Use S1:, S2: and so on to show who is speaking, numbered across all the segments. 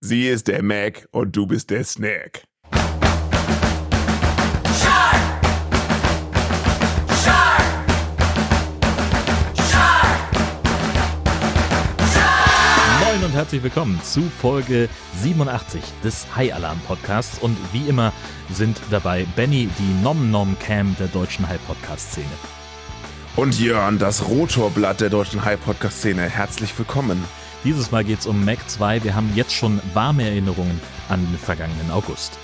S1: Sie ist der Mac und du bist der Snack.
S2: Moin und herzlich willkommen zu Folge 87 des High Alarm Podcasts. Und wie immer sind dabei Benny, die Nom Nom Cam der deutschen High Podcast Szene.
S1: Und Jörn, das Rotorblatt der deutschen High Podcast Szene. Herzlich willkommen.
S2: Dieses Mal geht es um Mac 2. Wir haben jetzt schon warme Erinnerungen an den vergangenen August.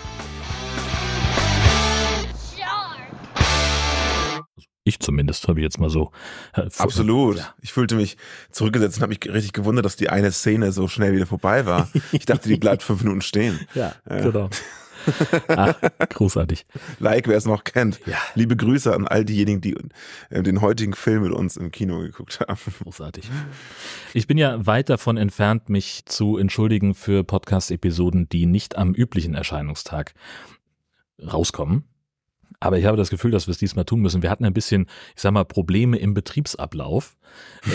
S2: Ich zumindest habe ich jetzt mal so.
S1: Äh, Absolut. Ja. Ich fühlte mich zurückgesetzt und habe mich richtig gewundert, dass die eine Szene so schnell wieder vorbei war. Ich dachte, die bleibt fünf Minuten stehen.
S2: Ja, äh. genau. Ach, großartig.
S1: Like, wer es noch kennt. Ja. Liebe Grüße an all diejenigen, die äh, den heutigen Film mit uns im Kino geguckt haben.
S2: Großartig. Ich bin ja weit davon entfernt, mich zu entschuldigen für Podcast-Episoden, die nicht am üblichen Erscheinungstag rauskommen. Aber ich habe das Gefühl, dass wir es diesmal tun müssen. Wir hatten ein bisschen, ich sag mal, Probleme im Betriebsablauf.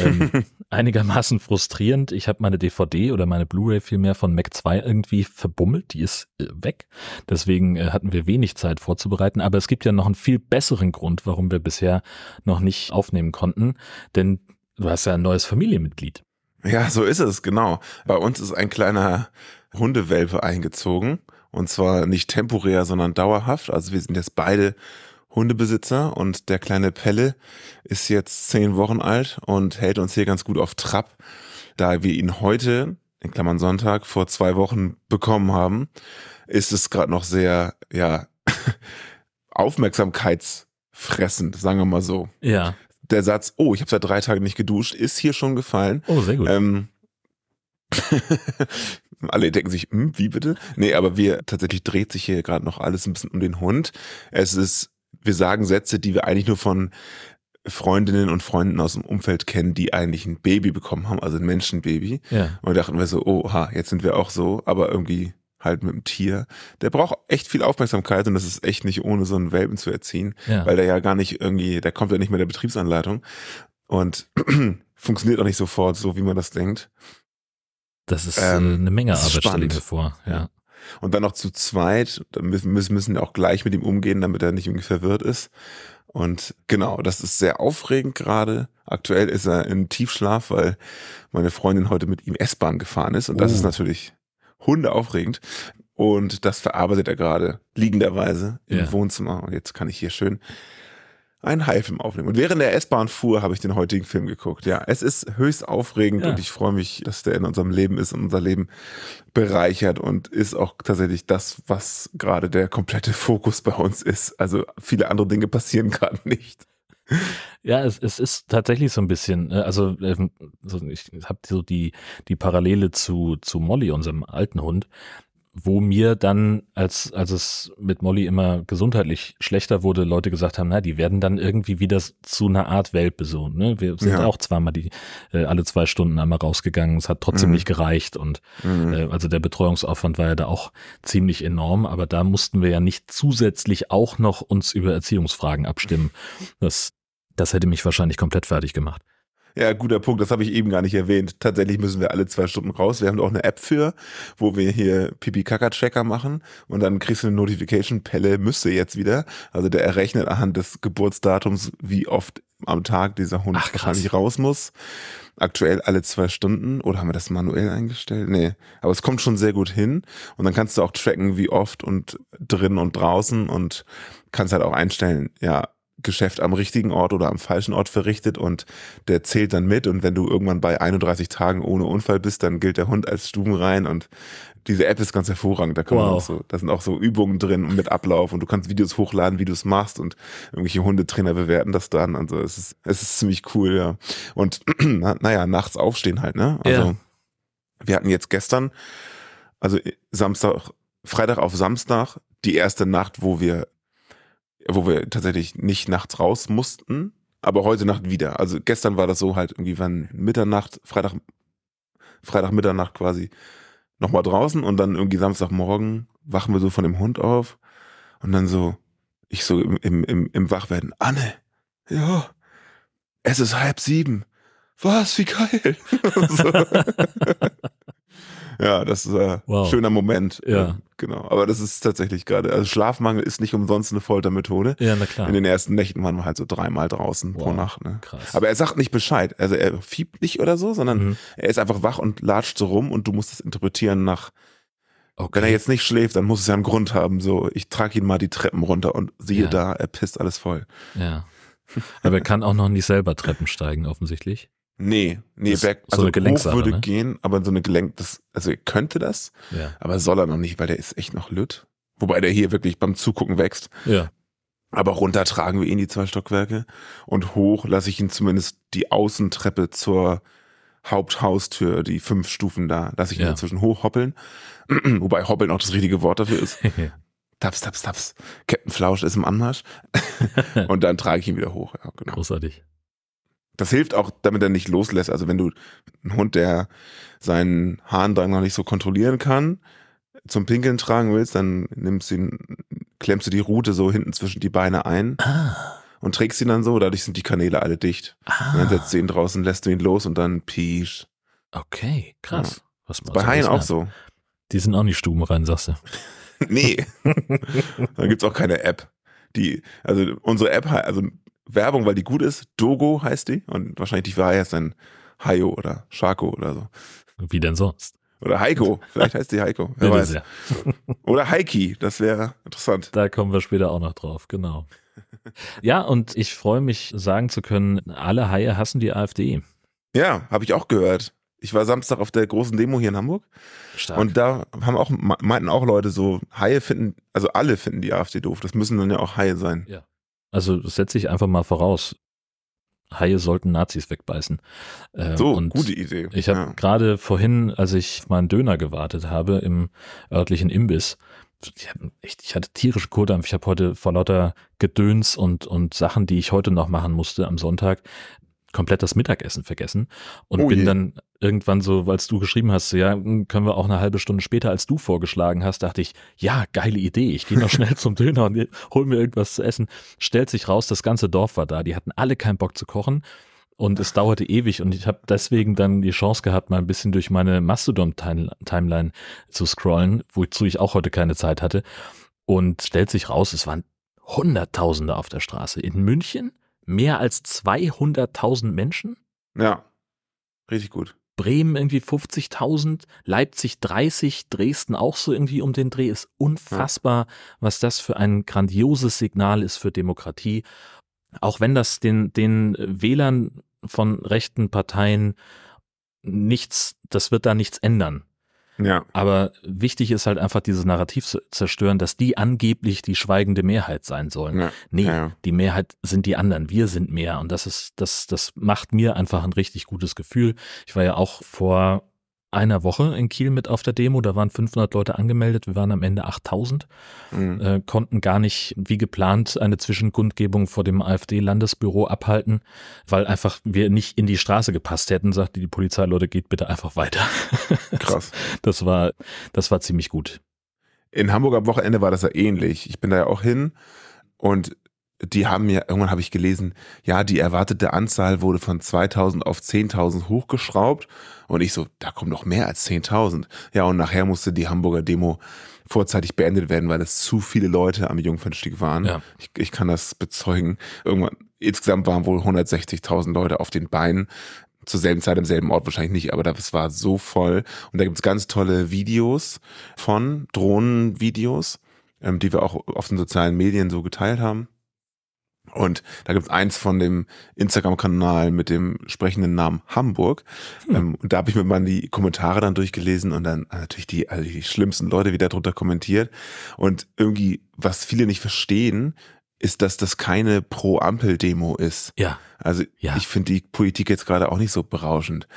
S2: Ähm, einigermaßen frustrierend. Ich habe meine DVD oder meine Blu-ray vielmehr von Mac 2 irgendwie verbummelt. Die ist äh, weg. Deswegen äh, hatten wir wenig Zeit vorzubereiten. Aber es gibt ja noch einen viel besseren Grund, warum wir bisher noch nicht aufnehmen konnten. Denn du hast ja ein neues Familienmitglied.
S1: Ja, so ist es, genau. Bei uns ist ein kleiner Hundewelpe eingezogen. Und zwar nicht temporär, sondern dauerhaft. Also wir sind jetzt beide Hundebesitzer und der kleine Pelle ist jetzt zehn Wochen alt und hält uns hier ganz gut auf Trab, da wir ihn heute, in Klammern Sonntag, vor zwei Wochen bekommen haben, ist es gerade noch sehr, ja, aufmerksamkeitsfressend, sagen wir mal so.
S2: Ja.
S1: Der Satz, oh, ich habe seit drei Tagen nicht geduscht, ist hier schon gefallen.
S2: Oh, sehr gut.
S1: Ähm, alle denken sich, hm, wie bitte? Nee, aber wir tatsächlich dreht sich hier gerade noch alles ein bisschen um den Hund. Es ist, wir sagen Sätze, die wir eigentlich nur von Freundinnen und Freunden aus dem Umfeld kennen, die eigentlich ein Baby bekommen haben, also ein Menschenbaby.
S2: Ja.
S1: Und da dachten wir so, oha, jetzt sind wir auch so, aber irgendwie halt mit dem Tier. Der braucht echt viel Aufmerksamkeit und das ist echt nicht ohne so einen Welpen zu erziehen, ja. weil der ja gar nicht irgendwie, der kommt ja nicht mehr der Betriebsanleitung und funktioniert auch nicht sofort so, wie man das denkt.
S2: Das ist äh, ähm, eine Menge Arbeit, stelle ich mir vor. Ja.
S1: Und dann noch zu zweit, da müssen, müssen auch gleich mit ihm umgehen, damit er nicht irgendwie verwirrt ist. Und genau, das ist sehr aufregend gerade. Aktuell ist er in Tiefschlaf, weil meine Freundin heute mit ihm S-Bahn gefahren ist. Und das oh. ist natürlich hundeaufregend. Und das verarbeitet er gerade liegenderweise im ja. Wohnzimmer. Und jetzt kann ich hier schön einen Haifilm aufnehmen. Und während der S-Bahn fuhr, habe ich den heutigen Film geguckt. Ja, es ist höchst aufregend ja. und ich freue mich, dass der in unserem Leben ist und unser Leben bereichert und ist auch tatsächlich das, was gerade der komplette Fokus bei uns ist. Also viele andere Dinge passieren gerade nicht.
S2: Ja, es, es ist tatsächlich so ein bisschen, äh, also ähm, ich habe so die, die Parallele zu, zu Molly, unserem alten Hund wo mir dann, als, als es mit Molly immer gesundheitlich schlechter wurde, Leute gesagt haben, na, die werden dann irgendwie wieder zu einer Art Welpe so. Ne? Wir sind ja. auch zweimal die äh, alle zwei Stunden einmal rausgegangen, es hat trotzdem mhm. nicht gereicht und mhm. äh, also der Betreuungsaufwand war ja da auch ziemlich enorm, aber da mussten wir ja nicht zusätzlich auch noch uns über Erziehungsfragen abstimmen. Das, das hätte mich wahrscheinlich komplett fertig gemacht.
S1: Ja, guter Punkt, das habe ich eben gar nicht erwähnt. Tatsächlich müssen wir alle zwei Stunden raus. Wir haben auch eine App für, wo wir hier Pipi-Kaka-Checker machen und dann kriegst du eine Notification, Pelle müsste jetzt wieder. Also der errechnet anhand des Geburtsdatums, wie oft am Tag dieser Hund Ach, wahrscheinlich raus muss. Aktuell alle zwei Stunden. Oder haben wir das manuell eingestellt? Nee. Aber es kommt schon sehr gut hin. Und dann kannst du auch tracken, wie oft und drin und draußen und kannst halt auch einstellen, ja, Geschäft am richtigen Ort oder am falschen Ort verrichtet und der zählt dann mit und wenn du irgendwann bei 31 Tagen ohne Unfall bist, dann gilt der Hund als stubenrein und diese App ist ganz hervorragend. Da, kann wow. man auch so, da sind auch so Übungen drin mit Ablauf und du kannst Videos hochladen, wie du es machst und irgendwelche Hundetrainer bewerten das dann. Also es ist, es ist ziemlich cool, ja. Und naja, nachts aufstehen halt, ne? Also ja. wir hatten jetzt gestern, also Samstag, Freitag auf Samstag, die erste Nacht, wo wir wo wir tatsächlich nicht nachts raus mussten, aber heute Nacht wieder. Also gestern war das so halt irgendwie, wann Mitternacht, Freitag, Freitag Mitternacht quasi nochmal draußen und dann irgendwie Samstagmorgen wachen wir so von dem Hund auf und dann so, ich so im, im, im, Wachwerden, Anne, ja, es ist halb sieben. Was, wie geil. Ja, das ist ein
S2: Wow.
S1: schöner Moment.
S2: Ja.
S1: Genau. Aber das ist tatsächlich gerade, also Schlafmangel ist nicht umsonst eine Foltermethode.
S2: Ja, na klar.
S1: In den ersten Nächten waren wir halt so dreimal draußen pro
S2: Wow,
S1: Nacht. Ne?
S2: Krass.
S1: Aber er sagt nicht Bescheid. Also er fiebt nicht oder so, sondern
S2: Mhm.
S1: er ist einfach wach und latscht so rum und du musst es interpretieren nach,
S2: okay.
S1: wenn er jetzt nicht schläft, dann muss es ja einen Grund haben. So, ich trage ihn mal die Treppen runter und siehe
S2: Ja.
S1: da, er pisst alles voll.
S2: Ja. Aber er kann auch noch nicht selber Treppen steigen, offensichtlich.
S1: Nee, nee,
S2: Das
S1: back,
S2: so
S1: also
S2: eine
S1: hoch
S2: Gelenksache,
S1: würde
S2: ne?
S1: gehen, aber so eine Gelenk, das, also er könnte das,
S2: Ja.
S1: aber soll er noch nicht, weil der ist echt noch lütt. Wobei der hier wirklich beim Zugucken wächst.
S2: Ja.
S1: Aber runter tragen wir ihn die zwei Stockwerke und hoch lasse ich ihn zumindest die Außentreppe zur Haupthaustür, die fünf Stufen da, lasse ich ihn
S2: Ja.
S1: inzwischen hochhoppeln. Wobei hoppeln auch das richtige Wort dafür ist. Taps, taps, taps. Captain Flausch ist im Anmarsch. und dann trage ich ihn wieder hoch. Ja, genau.
S2: Großartig.
S1: Das hilft auch, damit er nicht loslässt. Also wenn du einen Hund, der seinen Harndrang noch nicht so kontrollieren kann, zum Pinkeln tragen willst, dann nimmst du ihn, klemmst du die Rute so hinten zwischen die Beine ein
S2: Ah.
S1: und trägst ihn dann so, dadurch sind die Kanäle alle dicht.
S2: ah.
S1: Und dann setzt du ihn draußen, lässt du ihn los und dann pisch.
S2: Okay, krass. Was man
S1: Bei
S2: so
S1: Haien auch
S2: hat.
S1: so.
S2: Die sind auch nicht stubenrein, sagst du.
S1: Nee. da gibt's auch keine App. Die, also unsere App, also Werbung, weil die gut ist, Dogo heißt die und wahrscheinlich die ist dann Hayo oder Sharko oder so.
S2: Wie denn sonst?
S1: Oder Heiko, vielleicht heißt die Heiko, wer weiß.
S2: sehr.
S1: Oder Heiki, das wäre interessant.
S2: Da kommen wir später auch noch drauf, genau. Ja, und ich freue mich, sagen zu können, alle Haie hassen die AfD.
S1: Ja, habe ich auch gehört. Ich war Samstag auf der großen Demo hier in Hamburg
S2: Stark.
S1: und da haben auch meinten auch Leute so, Haie finden, also alle finden die AfD doof. Das müssen dann ja auch Haie sein.
S2: Also das setze ich einfach mal voraus. Haie sollten Nazis wegbeißen. Äh,
S1: So, gute Idee.
S2: Ich habe
S1: ja.
S2: gerade vorhin, als ich meinen Döner gewartet habe im örtlichen Imbiss, ich, hab ich hatte tierische Kohldampf. Ich habe heute vor lauter Gedöns und, und Sachen, die ich heute noch machen musste am Sonntag, komplett das Mittagessen vergessen und
S1: Oh
S2: bin
S1: je.
S2: dann irgendwann so, als du geschrieben hast, so, ja, hm, können wir auch eine halbe Stunde später, als du vorgeschlagen hast, dachte ich, ja, geile Idee. Ich gehe noch schnell zum Döner und hol mir irgendwas zu essen. Stellt sich raus, das ganze Dorf war da. Die hatten alle keinen Bock zu kochen. Und es dauerte ewig und ich habe deswegen dann die Chance gehabt, mal ein bisschen durch meine Mastodon-Timeline zu scrollen, wozu ich auch heute keine Zeit hatte. Und stellt sich raus, es waren Hunderttausende auf der Straße. In München mehr als 200.000 Menschen.
S1: ja, richtig gut.
S2: Bremen irgendwie 50.000, Leipzig 30, Dresden auch so irgendwie um den Dreh. Ist unfassbar, was das für ein grandioses Signal ist für Demokratie. Auch wenn das den, den Wählern von rechten Parteien nichts, das wird da nichts ändern.
S1: Ja,
S2: Aber wichtig ist halt einfach dieses Narrativ zu zerstören, dass die angeblich die schweigende Mehrheit sein sollen.
S1: ja,
S2: Nee,
S1: ja.
S2: die Mehrheit sind die anderen, wir sind mehr und das ist das das macht mir einfach ein richtig gutes Gefühl. Ich war ja auch vor einer Woche in Kiel mit auf der Demo, da waren 500 Leute angemeldet, wir waren am Ende 8000,
S1: Mhm.
S2: äh, konnten gar nicht wie geplant eine Zwischenkundgebung vor dem AfD-Landesbüro abhalten, weil einfach wir nicht in die Straße gepasst hätten, sagte die Polizei, Leute, geht bitte einfach weiter.
S1: Krass.
S2: Das war das war ziemlich gut.
S1: In Hamburg am Wochenende war das ja ähnlich. Ich bin da ja auch hin und die haben mir, irgendwann habe ich gelesen, ja, die erwartete Anzahl wurde von 2000 auf 10.000 hochgeschraubt. Und ich so, da kommen noch mehr als 10.000. Ja, und nachher musste die Hamburger Demo vorzeitig beendet werden, weil es zu viele Leute am Jungfernstieg waren.
S2: Ja.
S1: Ich, ich kann das bezeugen. Irgendwann, insgesamt waren wohl 160.000 Leute auf den Beinen. Zur selben Zeit am selben Ort wahrscheinlich nicht, aber das war so voll. Und da gibt's ganz tolle Videos von Drohnenvideos, ähm, die wir auch auf den sozialen Medien so geteilt haben. Und da gibt's eins von dem Instagram-Kanal mit dem sprechenden Namen Hamburg.
S2: Hm.
S1: Ähm, und da habe ich mir mal die Kommentare dann durchgelesen und dann natürlich die, also die schlimmsten Leute wieder drunter kommentiert. Und irgendwie, was viele nicht verstehen, ist, dass das keine Pro-Ampel-Demo ist.
S2: Ja,
S1: Also
S2: Ja.
S1: ich finde die Politik jetzt gerade auch nicht so berauschend.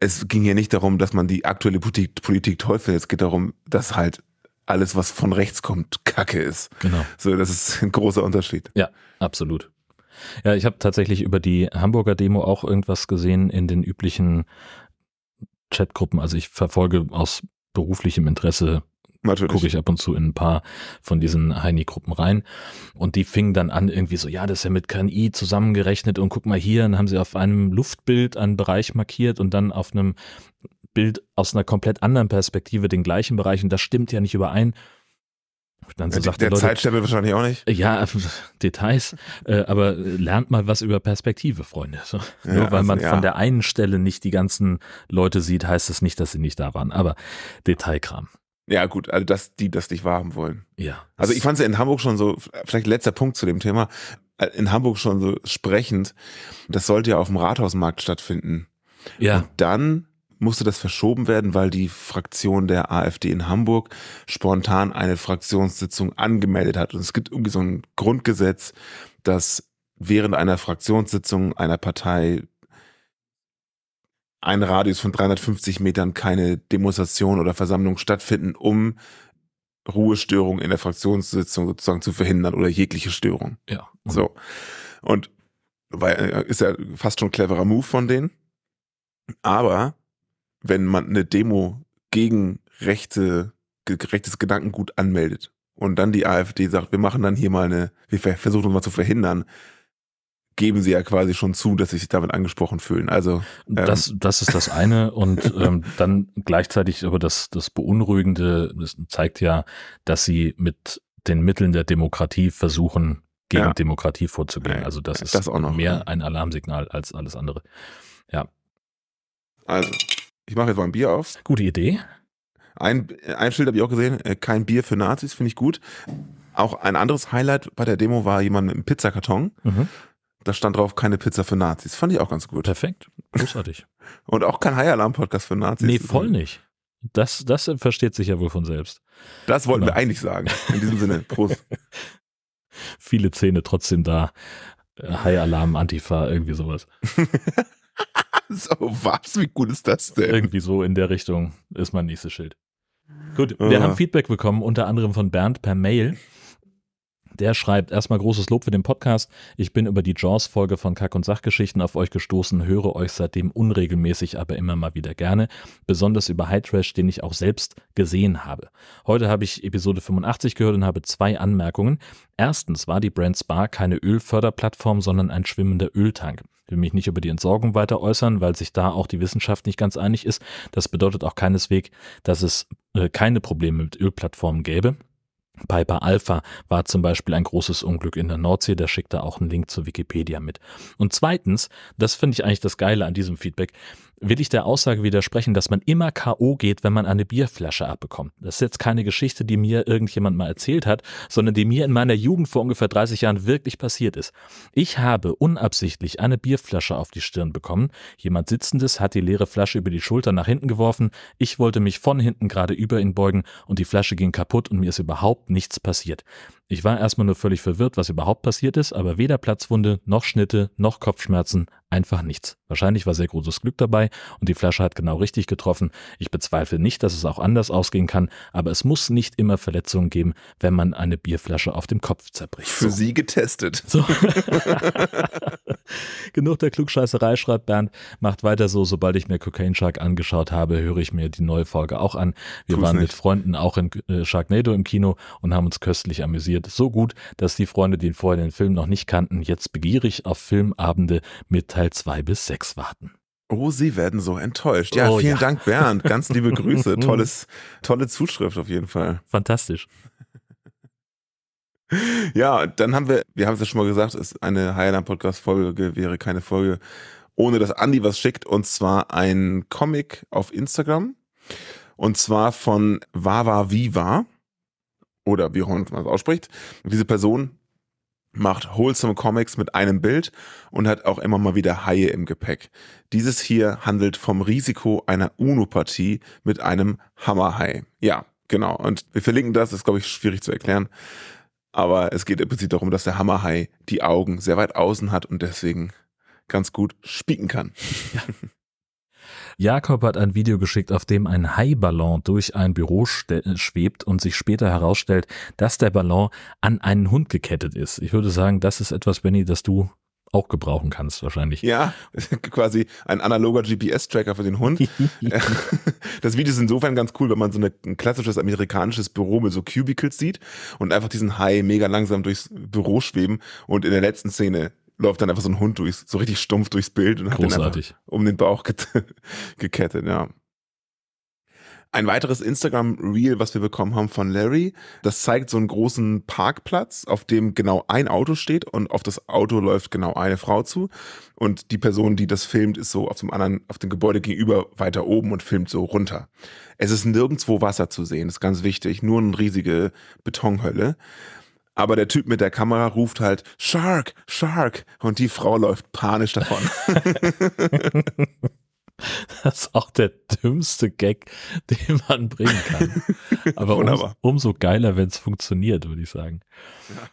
S1: Es ging ja nicht darum, dass man die aktuelle Politik, Politik toll findet. Es geht darum, dass halt alles, was von rechts kommt, Kacke ist.
S2: genau.
S1: So, das ist ein großer Unterschied.
S2: Ja, absolut. Ja, ich habe tatsächlich über die Hamburger Demo auch irgendwas gesehen in den üblichen Chatgruppen. Also ich verfolge aus beruflichem Interesse, gucke ich ab und zu in ein paar von diesen Heini-Gruppen rein. Und die fingen dann an irgendwie so, ja, das ist ja mit KI zusammengerechnet und guck mal hier, dann haben sie auf einem Luftbild einen Bereich markiert und dann auf einem Bild aus einer komplett anderen Perspektive den gleichen Bereich und das stimmt ja nicht überein.
S1: Dann so ja, sagt der Leute, Zeitstempel wahrscheinlich auch nicht.
S2: Ja, Details. Äh, aber lernt mal was über Perspektive, Freunde. So, ja, nur weil also, man ja. von der einen Stelle nicht die ganzen Leute sieht, heißt das nicht, dass sie nicht da waren. Aber Detailkram.
S1: Ja, gut, also dass die das nicht wahrhaben wollen.
S2: Ja.
S1: Also ich fand es ja in Hamburg schon so, vielleicht letzter Punkt zu dem Thema, äh, in Hamburg schon so sprechend, das sollte ja auf dem Rathausmarkt stattfinden.
S2: Ja.
S1: Und dann musste das verschoben werden, weil die Fraktion der AfD in Hamburg spontan eine Fraktionssitzung angemeldet hat. Und es gibt irgendwie so ein Grundgesetz, dass während einer Fraktionssitzung einer Partei ein Radius von 350 Metern keine Demonstration oder Versammlung stattfinden, um Ruhestörung in der Fraktionssitzung sozusagen zu verhindern oder jegliche Störung.
S2: Ja.
S1: So. Und weil äh, ist ja fast schon ein cleverer Move von denen. Aber wenn man eine Demo gegen rechte, rechtes Gedankengut anmeldet und dann die AfD sagt, wir machen dann hier mal eine, wir versuchen uns mal zu verhindern, geben sie ja quasi schon zu, dass sie sich damit angesprochen fühlen. Also
S2: ähm, das, das ist das eine und ähm, dann gleichzeitig aber das, das Beunruhigende das zeigt ja, dass sie mit den Mitteln der Demokratie versuchen, gegen ja. Demokratie vorzugehen. Also das ist
S1: das noch,
S2: mehr ja. ein Alarmsignal als alles andere. Ja.
S1: Also, ich mache jetzt mal ein Bier auf.
S2: Gute Idee.
S1: Ein, ein Schild habe ich auch gesehen, äh, kein Bier für Nazis, finde ich gut. Auch ein anderes Highlight bei der Demo war jemand mit einem Pizzakarton. Mhm. Da stand drauf, keine Pizza für Nazis. Fand ich auch ganz gut.
S2: Perfekt. Großartig.
S1: Und auch kein High Alarm Podcast für Nazis.
S2: Nee, voll nicht. Das, das versteht sich ja wohl von selbst.
S1: Das wollten genau. wir eigentlich sagen. In diesem Sinne, Prost.
S2: Viele Zähne trotzdem da. High Alarm, Antifa, irgendwie sowas.
S1: so was? Wie gut ist das denn?
S2: Irgendwie so in der Richtung ist mein nächstes Schild. Gut, wir ah. haben Feedback bekommen, unter anderem von Bernd per Mail. Der schreibt erstmal großes Lob für den Podcast. Ich bin über die Jaws-Folge von Kack- und Sachgeschichten auf euch gestoßen, höre euch seitdem unregelmäßig, aber immer mal wieder gerne. Besonders über High Trash, den ich auch selbst gesehen habe. Heute habe ich Episode 85 gehört und habe zwei Anmerkungen. Erstens war die Brand Spa keine Ölförderplattform, sondern ein schwimmender Öltank. Ich will mich nicht über die Entsorgung weiter äußern, weil sich da auch die Wissenschaft nicht ganz einig ist. Das bedeutet auch keineswegs, dass es äh, keine Probleme mit Ölplattformen gäbe. Piper Alpha war zum Beispiel ein großes Unglück in der Nordsee, der schickt da auch einen Link zu Wikipedia mit. Und zweitens, das finde ich eigentlich das Geile an diesem Feedback, will ich der Aussage widersprechen, dass man immer K.O. geht, wenn man eine Bierflasche abbekommt. Das ist jetzt keine Geschichte, die mir irgendjemand mal erzählt hat, sondern die mir in meiner Jugend vor ungefähr 30 Jahren wirklich passiert ist. Ich habe unabsichtlich eine Bierflasche auf die Stirn bekommen. Jemand Sitzendes hat die leere Flasche über die Schulter nach hinten geworfen. Ich wollte mich von hinten gerade über ihn beugen und die Flasche ging kaputt und mir ist überhaupt nichts passiert. Ich war erstmal nur völlig verwirrt, was überhaupt passiert ist, aber weder Platzwunde, noch Schnitte, noch Kopfschmerzen, einfach nichts. Wahrscheinlich war sehr großes Glück dabei und die Flasche hat genau richtig getroffen. Ich bezweifle nicht, dass es auch anders ausgehen kann, aber es muss nicht immer Verletzungen geben, wenn man eine Bierflasche auf dem Kopf zerbricht.
S1: Für so. Sie getestet.
S2: So. Genug der Klugscheißerei, schreibt Bernd. Macht weiter so, sobald ich mir Cocaine Shark angeschaut habe, höre ich mir die neue Folge auch an. Wir Tu's waren nicht. mit Freunden auch in äh, Sharknado im Kino und haben uns köstlich amüsiert amüsiert. So gut, dass die Freunde, die vorher den Film noch nicht kannten, jetzt begierig auf Filmabende mit Teil 2 bis 6 warten.
S1: Oh, Sie werden so enttäuscht. Ja, oh, vielen ja. Dank, Bernd. Ganz liebe Grüße. Tolles, tolle Zuschrift auf jeden Fall.
S2: Fantastisch.
S1: Ja, dann haben wir, wir haben es ja schon mal gesagt, ist eine Highland Podcast Folge wäre keine Folge, ohne dass Andi was schickt und zwar ein Comic auf Instagram und zwar von Wawa Viva oder wie auch immer man es ausspricht. Diese Person macht wholesome Comics mit einem Bild und hat auch immer mal wieder Haie im Gepäck. Dieses hier handelt vom Risiko einer UNO-Partie mit einem Hammerhai. Ja, genau. Und wir verlinken das, das ist, glaube ich, schwierig zu erklären. Aber es geht im Prinzip darum, dass der Hammerhai die Augen sehr weit außen hat und deswegen ganz gut spieken kann. Ja.
S2: Jakob hat ein Video geschickt, auf dem ein Haiballon durch ein Büro schwebt und sich später herausstellt, dass der Ballon an einen Hund gekettet ist. Ich würde sagen, das ist etwas, Benny, das du auch gebrauchen kannst wahrscheinlich.
S1: Ja, quasi ein analoger GPS-Tracker für den Hund. das Video ist insofern ganz cool, wenn man so eine, ein klassisches amerikanisches Büro mit so Cubicles sieht und einfach diesen Hai mega langsam durchs Büro schweben und in der letzten Szene läuft dann einfach so ein Hund durch, so richtig stumpf durchs Bild und
S2: Großartig.
S1: hat den um den Bauch gekettet, ja. Ein weiteres Instagram-Reel, was wir bekommen haben von Larry, das zeigt so einen großen Parkplatz, auf dem genau ein Auto steht und auf das Auto läuft genau eine Frau zu. Und die Person, die das filmt, ist so auf dem anderen, auf dem Gebäude gegenüber weiter oben und filmt so runter. Es ist nirgendwo Wasser zu sehen, ist ganz wichtig, nur eine riesige Betonhölle. Aber der Typ mit der Kamera ruft halt Shark, Shark und die Frau läuft panisch davon.
S2: Das ist auch der dümmste Gag, den man bringen kann. Aber um, umso geiler, wenn es funktioniert, würde ich sagen. Ja.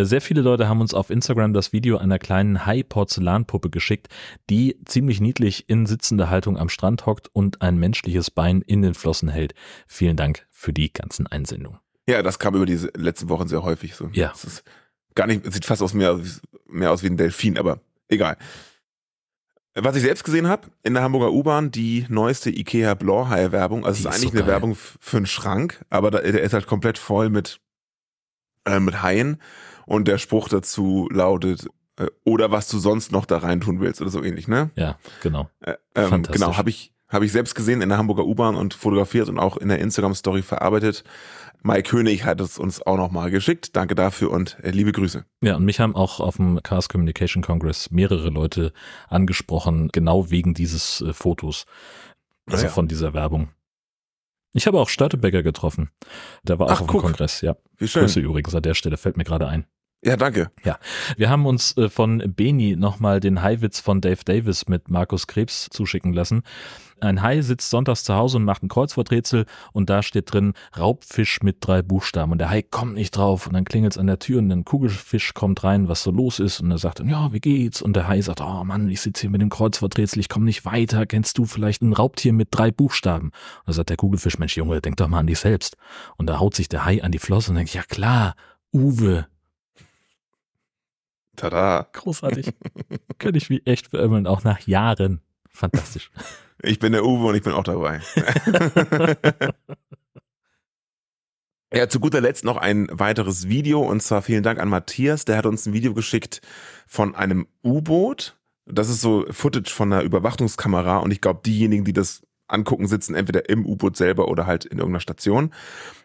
S2: Äh, sehr viele Leute haben uns auf Instagram das Video einer kleinen Hai-Porzellanpuppe geschickt, die ziemlich niedlich in sitzender Haltung am Strand hockt und ein menschliches Bein in den Flossen hält. Vielen Dank für die ganzen Einsendungen.
S1: Ja, das kam über die letzten Wochen sehr häufig so.
S2: Ja.
S1: Das ist gar nicht, sieht fast aus mehr, mehr aus wie ein Delfin, aber egal. Was ich selbst gesehen habe, in der Hamburger U-Bahn, die neueste IKEA Blauhaie-Werbung. Also es ist eigentlich so eine Werbung für einen Schrank, aber da, der ist halt komplett voll mit, äh, mit Haien. Und der Spruch dazu lautet, äh, oder was du sonst noch da rein tun willst oder so ähnlich, ne?
S2: Ja, genau.
S1: Äh, ähm, genau, habe ich, hab ich selbst gesehen in der Hamburger U-Bahn und fotografiert und auch in der Instagram-Story verarbeitet. Mike König hat es uns auch nochmal geschickt. Danke dafür und äh, liebe Grüße.
S2: Ja, und mich haben auch auf dem Chaos Communication Congress mehrere Leute angesprochen, genau wegen dieses äh, Fotos. Also ah, ja. von dieser Werbung. Ich habe auch Störtebecker getroffen. Der war auch Ach, auf dem Kongress, ja.
S1: Wie schön.
S2: Grüße übrigens an der Stelle, fällt mir gerade ein.
S1: Ja, danke.
S2: Ja, wir haben uns äh, von Beni nochmal den Haiwitz von Dave Davis mit Markus Krebs zuschicken lassen. Ein Hai sitzt sonntags zu Hause und macht ein Kreuzworträtsel und da steht drin Raubfisch mit drei Buchstaben und der Hai kommt nicht drauf und dann klingelt's an der Tür und ein Kugelfisch kommt rein, was so los ist und er sagt dann, ja, wie geht's? Und der Hai sagt, oh Mann, ich sitze hier mit dem Kreuzworträtsel, ich komme nicht weiter, kennst du vielleicht ein Raubtier mit drei Buchstaben? Und da sagt der Kugelfisch, Mensch Junge, denk doch mal an dich selbst. Und da haut sich der Hai an die Flosse und denkt, ja klar, Uwe,
S1: Tada.
S2: Großartig. Könnte ich wie echt verimmeln, auch nach Jahren. Fantastisch.
S1: Ich bin der Uwe und ich bin auch dabei. Ja, zu guter Letzt noch ein weiteres Video und zwar vielen Dank an Matthias, der hat uns ein Video geschickt von einem U-Boot. Das ist so Footage von einer Überwachungskamera und ich glaube, diejenigen, die das angucken, sitzen entweder im U-Boot selber oder halt in irgendeiner Station.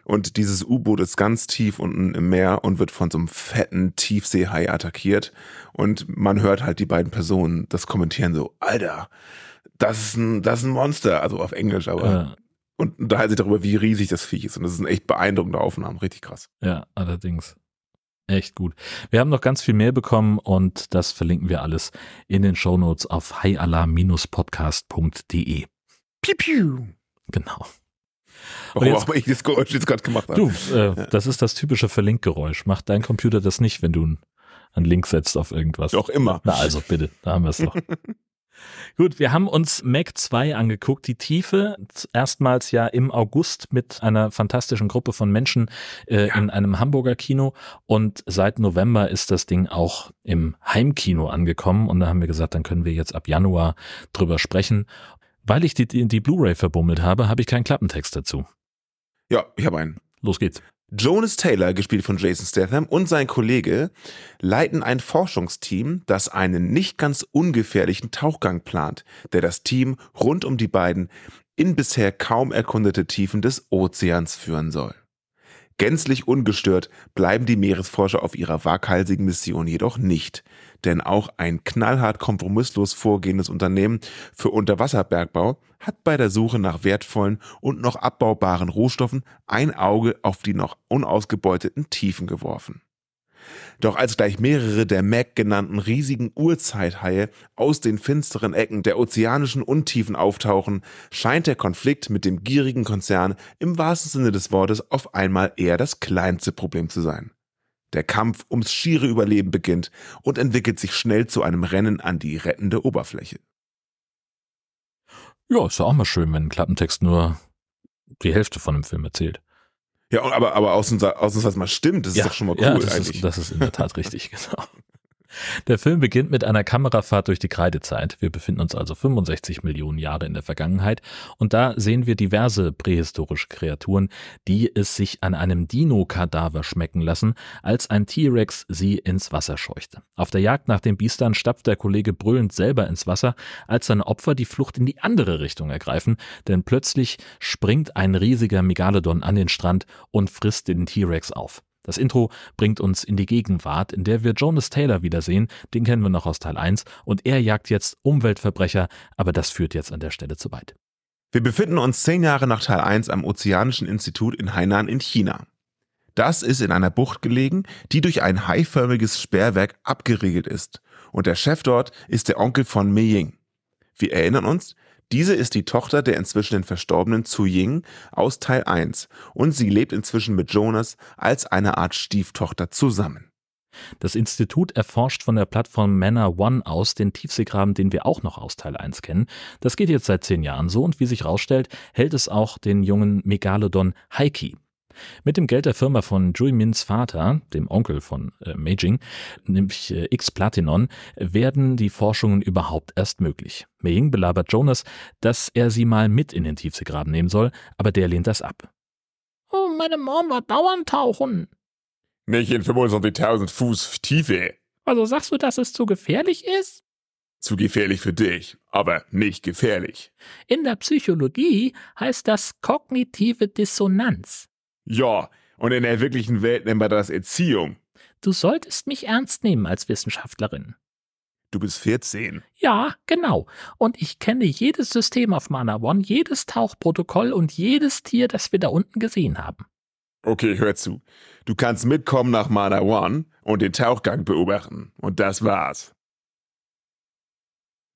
S1: Und dieses U-Boot ist ganz tief unten im Meer und wird von so einem fetten Tiefseehai attackiert. Und man hört halt die beiden Personen das kommentieren so, Alter, das ist ein, das ist ein Monster, also auf Englisch, aber. Ja. Und unterhalten sich darüber, wie riesig das Viech ist. Und das ist ein echt beeindruckende Aufnahmen, richtig krass.
S2: Ja, allerdings. Echt gut. Wir haben noch ganz viel mehr bekommen und das verlinken wir alles in den Shownotes auf highalarm-podcast.de.
S1: Piu, piu.
S2: Genau.
S1: Warum jetzt, auch ich das Geräusch jetzt gerade gemacht habe.
S2: Du, äh, ja. das ist das typische Verlinkgeräusch. Macht dein Computer das nicht, wenn du einen Link setzt auf irgendwas?
S1: Doch immer.
S2: Na also, bitte, da haben wir es doch. Gut, wir haben uns Mac 2 angeguckt, die Tiefe, erstmals ja im August mit einer fantastischen Gruppe von Menschen äh, ja. in einem Hamburger Kino und seit November ist das Ding auch im Heimkino angekommen und da haben wir gesagt, dann können wir jetzt ab Januar drüber sprechen weil ich die, die, die Blu-ray verbummelt habe, habe ich keinen Klappentext dazu.
S1: Ja, ich habe einen.
S2: Los geht's.
S1: Jonas Taylor, gespielt von Jason Statham, und sein Kollege leiten ein Forschungsteam, das einen nicht ganz ungefährlichen Tauchgang plant, der das Team rund um die beiden in bisher kaum erkundete Tiefen des Ozeans führen soll. Gänzlich ungestört bleiben die Meeresforscher auf ihrer waghalsigen Mission jedoch nicht, denn auch ein knallhart kompromisslos vorgehendes Unternehmen für Unterwasserbergbau hat bei der Suche nach wertvollen und noch abbaubaren Rohstoffen ein Auge auf die noch unausgebeuteten Tiefen geworfen. Doch als gleich mehrere der Mac genannten riesigen Urzeithaie aus den finsteren Ecken der ozeanischen Untiefen auftauchen, scheint der Konflikt mit dem gierigen Konzern im wahrsten Sinne des Wortes auf einmal eher das kleinste Problem zu sein. Der Kampf ums schiere Überleben beginnt und entwickelt sich schnell zu einem Rennen an die rettende Oberfläche.
S2: Ja, ist ja auch mal schön, wenn ein Klappentext nur die Hälfte von dem Film erzählt.
S1: Ja, aber, aber ausnahmsweise mal stimmt, das ist
S2: ja,
S1: doch schon mal cool
S2: ja, das
S1: eigentlich.
S2: Ist, das ist in der Tat richtig, genau. Der Film beginnt mit einer Kamerafahrt durch die Kreidezeit. Wir befinden uns also 65 Millionen Jahre in der Vergangenheit und da sehen wir diverse prähistorische Kreaturen, die es sich an einem Dino-Kadaver schmecken lassen, als ein T-Rex sie ins Wasser scheuchte. Auf der Jagd nach den Biestern stapft der Kollege brüllend selber ins Wasser, als seine Opfer die Flucht in die andere Richtung ergreifen, denn plötzlich springt ein riesiger Megalodon an den Strand und frisst den T-Rex auf. Das Intro bringt uns in die Gegenwart, in der wir Jonas Taylor wiedersehen, den kennen wir noch aus Teil 1, und er jagt jetzt Umweltverbrecher, aber das führt jetzt an der Stelle zu weit.
S1: Wir befinden uns zehn Jahre nach Teil 1 am Ozeanischen Institut in Hainan in China. Das ist in einer Bucht gelegen, die durch ein haiförmiges Sperrwerk abgeriegelt ist. Und der Chef dort ist der Onkel von Mei Ying. Wir erinnern uns, diese ist die Tochter der inzwischen verstorbenen Zu Ying aus Teil 1 und sie lebt inzwischen mit Jonas als eine Art Stieftochter zusammen.
S2: Das Institut erforscht von der Plattform Manor One aus den Tiefseegraben, den wir auch noch aus Teil 1 kennen. Das geht jetzt seit zehn Jahren so und wie sich herausstellt, hält es auch den jungen Megalodon Heiki. Mit dem Geld der Firma von Jui Mins Vater, dem Onkel von äh, Meijing, nämlich äh, X-Platinon, werden die Forschungen überhaupt erst möglich. Meijing belabert Jonas, dass er sie mal mit in den Tiefseegraben nehmen soll, aber der lehnt das ab.
S3: Oh, meine Mom war dauernd tauchen.
S1: Nicht in 25.000 Fuß Tiefe.
S3: Also sagst du, dass es zu gefährlich ist?
S1: Zu gefährlich für dich, aber nicht gefährlich.
S3: In der Psychologie heißt das kognitive Dissonanz.
S1: Ja, und in der wirklichen Welt nennen wir das Erziehung.
S3: Du solltest mich ernst nehmen als Wissenschaftlerin.
S1: Du bist 14.
S3: Ja, genau. Und ich kenne jedes System auf Mana One, jedes Tauchprotokoll und jedes Tier, das wir da unten gesehen haben.
S1: Okay, hör zu. Du kannst mitkommen nach Mana One und den Tauchgang beobachten. Und das war's.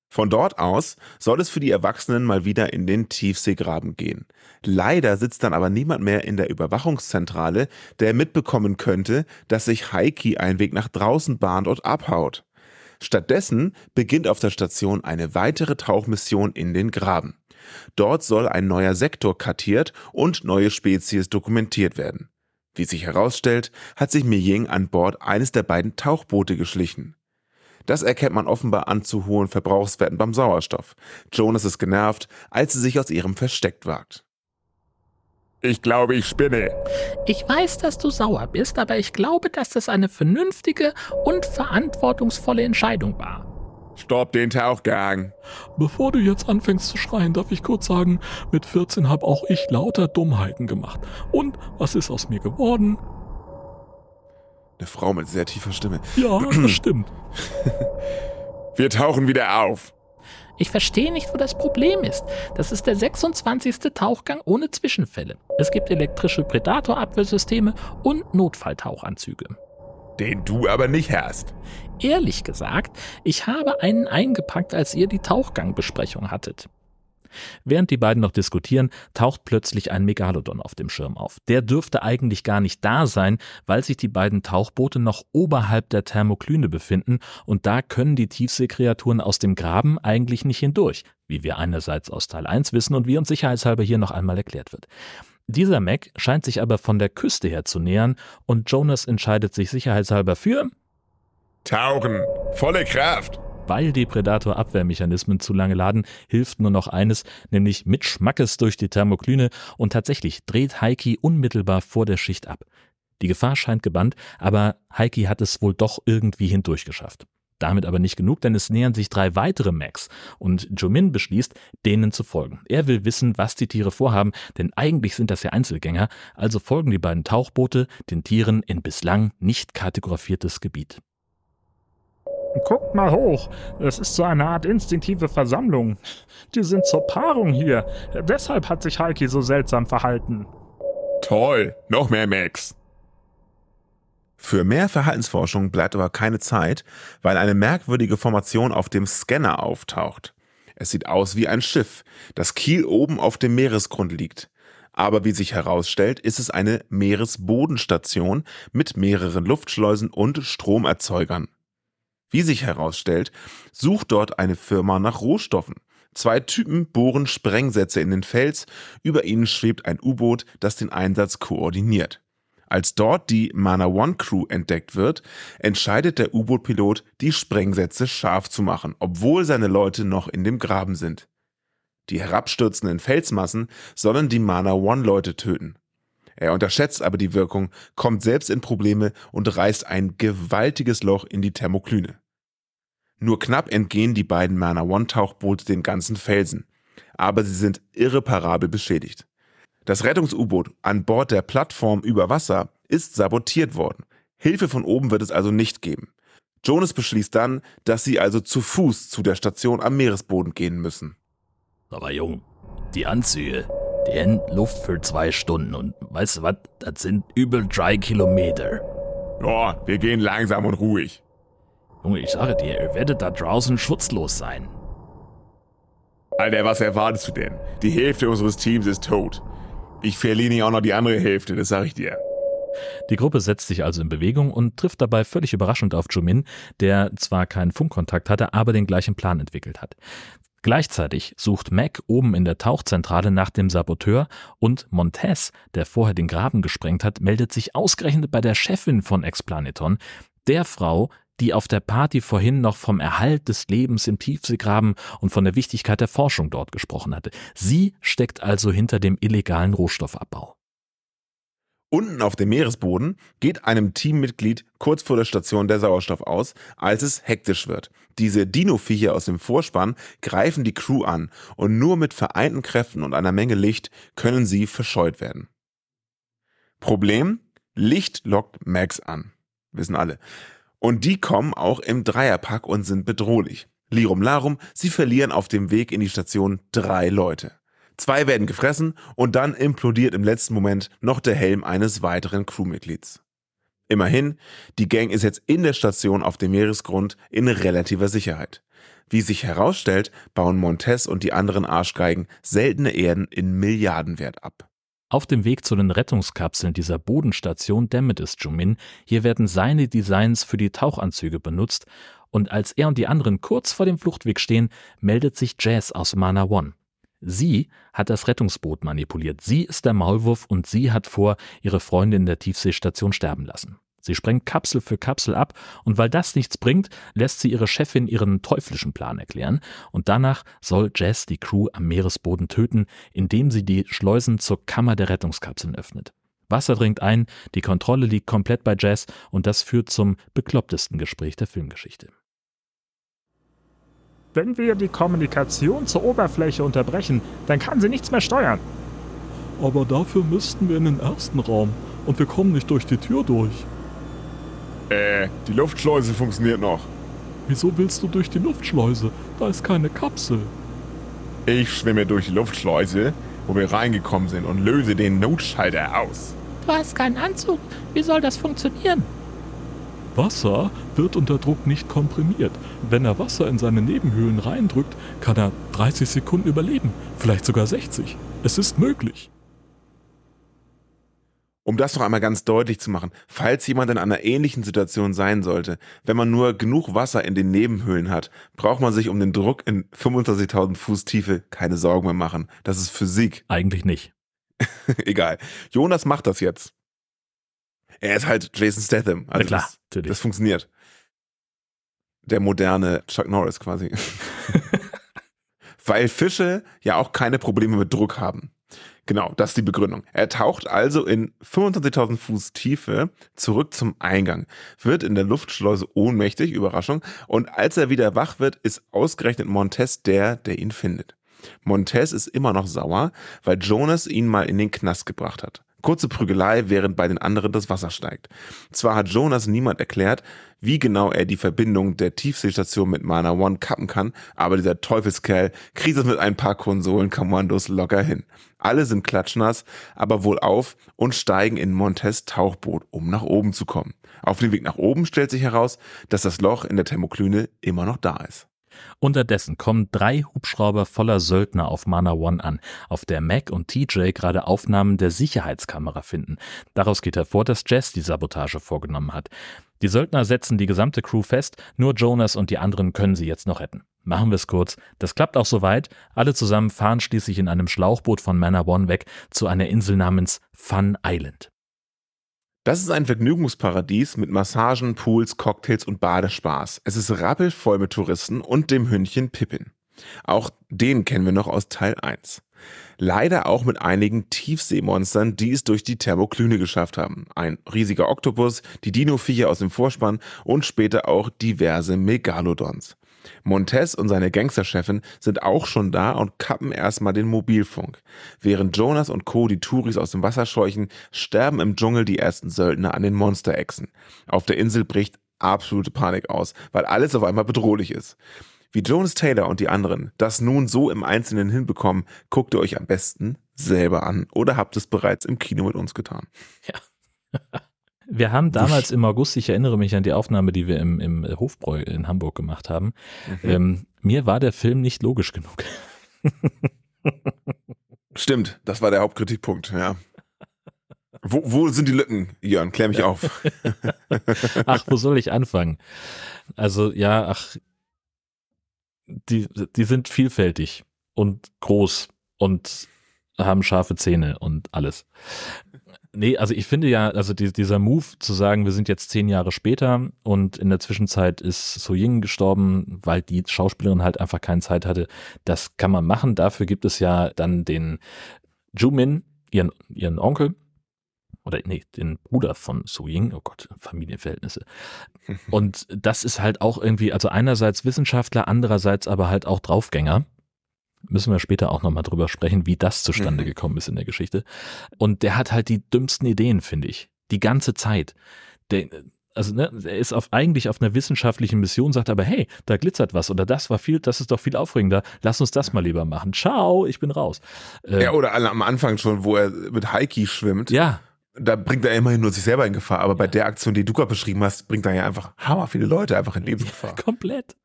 S1: Von dort aus soll es für die Erwachsenen mal wieder in den Tiefseegraben gehen. Leider sitzt dann aber niemand mehr in der Überwachungszentrale, der mitbekommen könnte, dass sich Heiki einen Weg nach draußen bahnt und abhaut. Stattdessen beginnt auf der Station eine weitere Tauchmission in den Graben. Dort soll ein neuer Sektor kartiert und neue Spezies dokumentiert werden. Wie sich herausstellt, hat sich Miying an Bord eines der beiden Tauchboote geschlichen. Das erkennt man offenbar an zu hohen Verbrauchswerten beim Sauerstoff. Jonas ist genervt, als sie sich aus ihrem Versteck wagt. Ich glaube, ich spinne.
S3: Ich weiß, dass du sauer bist, aber ich glaube, dass das eine vernünftige und verantwortungsvolle Entscheidung war.
S1: Stopp den Tauchgang.
S4: Bevor du jetzt anfängst zu schreien, darf ich kurz sagen, mit 14 habe auch ich lauter Dummheiten gemacht. Und was ist aus mir geworden?
S1: Eine Frau mit sehr tiefer Stimme.
S4: Ja, das stimmt.
S1: Wir tauchen wieder auf.
S3: Ich verstehe nicht, wo das Problem ist. Das ist der 26. Tauchgang ohne Zwischenfälle. Es gibt elektrische Predatorabwehrsysteme und Notfalltauchanzüge.
S1: Den du aber nicht hast.
S3: Ehrlich gesagt, ich habe einen eingepackt, als ihr die Tauchgangbesprechung hattet.
S2: Während die beiden noch diskutieren, taucht plötzlich ein Megalodon auf dem Schirm auf. Der dürfte eigentlich gar nicht da sein, weil sich die beiden Tauchboote noch oberhalb der Thermoklyne befinden und da können die Tiefseekreaturen aus dem Graben eigentlich nicht hindurch, wie wir einerseits aus Teil 1 wissen und wie uns sicherheitshalber hier noch einmal erklärt wird. Dieser Mac scheint sich aber von der Küste her zu nähern und Jonas entscheidet sich sicherheitshalber für
S1: Tauchen, volle Kraft.
S2: Weil die Predator-Abwehrmechanismen zu lange laden, hilft nur noch eines, nämlich mit Schmackes durch die Thermoklyne und tatsächlich dreht Heiki unmittelbar vor der Schicht ab. Die Gefahr scheint gebannt, aber Heiki hat es wohl doch irgendwie hindurchgeschafft. Damit aber nicht genug, denn es nähern sich drei weitere Macs und Jomin beschließt, denen zu folgen. Er will wissen, was die Tiere vorhaben, denn eigentlich sind das ja Einzelgänger, also folgen die beiden Tauchboote den Tieren in bislang nicht kartografiertes Gebiet.
S5: Guckt mal hoch. Es ist so eine Art instinktive Versammlung. Die sind zur Paarung hier. Deshalb hat sich Heiki so seltsam verhalten.
S1: Toll, noch mehr Max. Für mehr Verhaltensforschung bleibt aber keine Zeit, weil eine merkwürdige Formation auf dem Scanner auftaucht. Es sieht aus wie ein Schiff, das Kiel oben auf dem Meeresgrund liegt. Aber wie sich herausstellt, ist es eine Meeresbodenstation mit mehreren Luftschleusen und Stromerzeugern. Wie sich herausstellt, sucht dort eine Firma nach Rohstoffen. Zwei Typen bohren Sprengsätze in den Fels, über ihnen schwebt ein U-Boot, das den Einsatz koordiniert. Als dort die Mana One Crew entdeckt wird, entscheidet der U-Boot-Pilot, die Sprengsätze scharf zu machen, obwohl seine Leute noch in dem Graben sind. Die herabstürzenden Felsmassen sollen die Mana One-Leute töten. Er unterschätzt aber die Wirkung, kommt selbst in Probleme und reißt ein gewaltiges Loch in die Thermoklyne. Nur knapp entgehen die beiden Mana One Tauchboote den ganzen Felsen, aber sie sind irreparabel beschädigt. Das Rettungs-U-Boot an Bord der Plattform über Wasser ist sabotiert worden. Hilfe von oben wird es also nicht geben. Jonas beschließt dann, dass sie also zu Fuß zu der Station am Meeresboden gehen müssen.
S3: Aber Jung, die Anzüge, die haben Luft für zwei Stunden und weißt du was, das sind übel drei Kilometer.
S1: Ja, wir gehen langsam und ruhig.
S3: Junge, ich sage dir, ihr werdet da draußen schutzlos sein.
S1: Alter, was erwartest du denn? Die Hälfte unseres Teams ist tot. Ich verliere auch noch die andere Hälfte, das sag ich dir.
S2: Die Gruppe setzt sich also in Bewegung und trifft dabei völlig überraschend auf Jumin, der zwar keinen Funkkontakt hatte, aber den gleichen Plan entwickelt hat. Gleichzeitig sucht Mac oben in der Tauchzentrale nach dem Saboteur und Montez, der vorher den Graben gesprengt hat, meldet sich ausgerechnet bei der Chefin von Explaneton, der Frau, die auf der Party vorhin noch vom Erhalt des Lebens im Tiefseegraben und von der Wichtigkeit der Forschung dort gesprochen hatte. Sie steckt also hinter dem illegalen Rohstoffabbau.
S1: Unten auf dem Meeresboden geht einem Teammitglied kurz vor der Station der Sauerstoff aus, als es hektisch wird. Diese Dino-Viecher aus dem Vorspann greifen die Crew an und nur mit vereinten Kräften und einer Menge Licht können sie verscheut werden. Problem? Licht lockt Max an. Wissen alle. Und die kommen auch im Dreierpack und sind bedrohlich. Lirum Larum, sie verlieren auf dem Weg in die Station drei Leute. Zwei werden gefressen und dann implodiert im letzten Moment noch der Helm eines weiteren Crewmitglieds. Immerhin, die Gang ist jetzt in der Station auf dem Meeresgrund in relativer Sicherheit. Wie sich herausstellt, bauen Montez und die anderen Arschgeigen seltene Erden in Milliardenwert ab.
S2: Auf dem Weg zu den Rettungskapseln dieser Bodenstation dämmert es Jumin. Hier werden seine Designs für die Tauchanzüge benutzt und als er und die anderen kurz vor dem Fluchtweg stehen, meldet sich Jazz aus Mana One. Sie hat das Rettungsboot manipuliert. Sie ist der Maulwurf und sie hat vor, ihre Freunde in der Tiefseestation sterben lassen. Sie sprengt Kapsel für Kapsel ab und weil das nichts bringt, lässt sie ihre Chefin ihren teuflischen Plan erklären und danach soll Jess die Crew am Meeresboden töten, indem sie die Schleusen zur Kammer der Rettungskapseln öffnet. Wasser dringt ein, die Kontrolle liegt komplett bei Jess und das führt zum beklopptesten Gespräch der Filmgeschichte.
S5: Wenn wir die Kommunikation zur Oberfläche unterbrechen, dann kann sie nichts mehr steuern.
S4: Aber dafür müssten wir in den ersten Raum und wir kommen nicht durch die Tür durch.
S1: Äh, die Luftschleuse funktioniert noch.
S4: Wieso willst du durch die Luftschleuse? Da ist keine Kapsel.
S1: Ich schwimme durch die Luftschleuse, wo wir reingekommen sind und löse den Notschalter aus.
S3: Du hast keinen Anzug. Wie soll das funktionieren?
S4: Wasser wird unter Druck nicht komprimiert. Wenn er Wasser in seine Nebenhöhlen reindrückt, kann er 30 Sekunden überleben, vielleicht sogar 60. Es ist möglich.
S1: Um das noch einmal ganz deutlich zu machen, falls jemand in einer ähnlichen Situation sein sollte, wenn man nur genug Wasser in den Nebenhöhlen hat, braucht man sich um den Druck in 25.000 Fuß Tiefe keine Sorgen mehr machen. Das ist Physik.
S2: Eigentlich nicht.
S1: Egal. Jonas macht das jetzt. Er ist halt Jason Statham. Also
S2: Na klar,
S1: das,
S2: natürlich.
S1: das funktioniert. Der moderne Chuck Norris quasi. Weil Fische ja auch keine Probleme mit Druck haben. Genau, das ist die Begründung. Er taucht also in 25.000 Fuß Tiefe zurück zum Eingang, wird in der Luftschleuse ohnmächtig, Überraschung, und als er wieder wach wird, ist ausgerechnet Montez der, der ihn findet. Montez ist immer noch sauer, weil Jonas ihn mal in den Knast gebracht hat. Kurze Prügelei, während bei den anderen das Wasser steigt. Zwar hat Jonas niemand erklärt, wie genau er die Verbindung der Tiefseestation mit Mana One kappen kann, aber dieser Teufelskerl kriegt es mit ein paar Konsolenkommandos locker hin. Alle sind klatschnass, aber wohl auf und steigen in Montes Tauchboot, um nach oben zu kommen. Auf dem Weg nach oben stellt sich heraus, dass das Loch in der Thermoklyne immer noch da ist.
S2: Unterdessen kommen drei Hubschrauber voller Söldner auf Mana One an, auf der Mac und TJ gerade Aufnahmen der Sicherheitskamera finden. Daraus geht hervor, dass Jess die Sabotage vorgenommen hat. Die Söldner setzen die gesamte Crew fest, nur Jonas und die anderen können sie jetzt noch retten. Machen wir es kurz. Das klappt auch soweit. Alle zusammen fahren schließlich in einem Schlauchboot von Mana One weg zu einer Insel namens Fun Island.
S1: Das ist ein Vergnügungsparadies mit Massagen, Pools, Cocktails und Badespaß. Es ist rappelvoll mit Touristen und dem Hündchen Pippin. Auch den kennen wir noch aus Teil 1. Leider auch mit einigen Tiefseemonstern, die es durch die Thermoklüne geschafft haben. Ein riesiger Oktopus, die Dino-Viecher aus dem Vorspann und später auch diverse Megalodons. Montez und seine Gangsterchefin sind auch schon da und kappen erstmal den Mobilfunk. Während Jonas und Co. die Touris aus dem Wasser scheuchen, sterben im Dschungel die ersten Söldner an den Monsterechsen. Auf der Insel bricht absolute Panik aus, weil alles auf einmal bedrohlich ist. Wie Jonas Taylor und die anderen das nun so im Einzelnen hinbekommen, guckt ihr euch am besten selber an oder habt es bereits im Kino mit uns getan.
S2: Ja. Wir haben damals im August, ich erinnere mich an die Aufnahme, die wir im, im Hofbräu in Hamburg gemacht haben. Mhm. Ähm, mir war der Film nicht logisch genug.
S1: Stimmt, das war der Hauptkritikpunkt, ja. Wo, wo sind die Lücken, Jörn? Klär mich auf.
S2: ach, wo soll ich anfangen? Also, ja, ach, die, die sind vielfältig und groß und haben scharfe Zähne und alles. Nee, also ich finde ja, also die, dieser Move zu sagen, wir sind jetzt zehn Jahre später und in der Zwischenzeit ist So Ying gestorben, weil die Schauspielerin halt einfach keine Zeit hatte, das kann man machen. Dafür gibt es ja dann den Jumin, ihren, ihren Onkel, oder nee, den Bruder von So Ying, oh Gott, Familienverhältnisse. Und das ist halt auch irgendwie, also einerseits Wissenschaftler, andererseits aber halt auch Draufgänger müssen wir später auch nochmal drüber sprechen, wie das zustande mhm. gekommen ist in der Geschichte. Und der hat halt die dümmsten Ideen, finde ich. Die ganze Zeit. Der, also ne, er ist auf, eigentlich auf einer wissenschaftlichen Mission, sagt aber, hey, da glitzert was oder das war viel, das ist doch viel aufregender, lass uns das mal lieber machen. Ciao, ich bin raus.
S1: Äh, ja, oder am Anfang schon, wo er mit Heiki schwimmt.
S2: Ja.
S1: Da bringt er immerhin nur sich selber in Gefahr, aber bei der Aktion, die du gerade beschrieben hast, bringt er ja einfach hammer viele Leute einfach in Lebensgefahr.
S2: Komplett.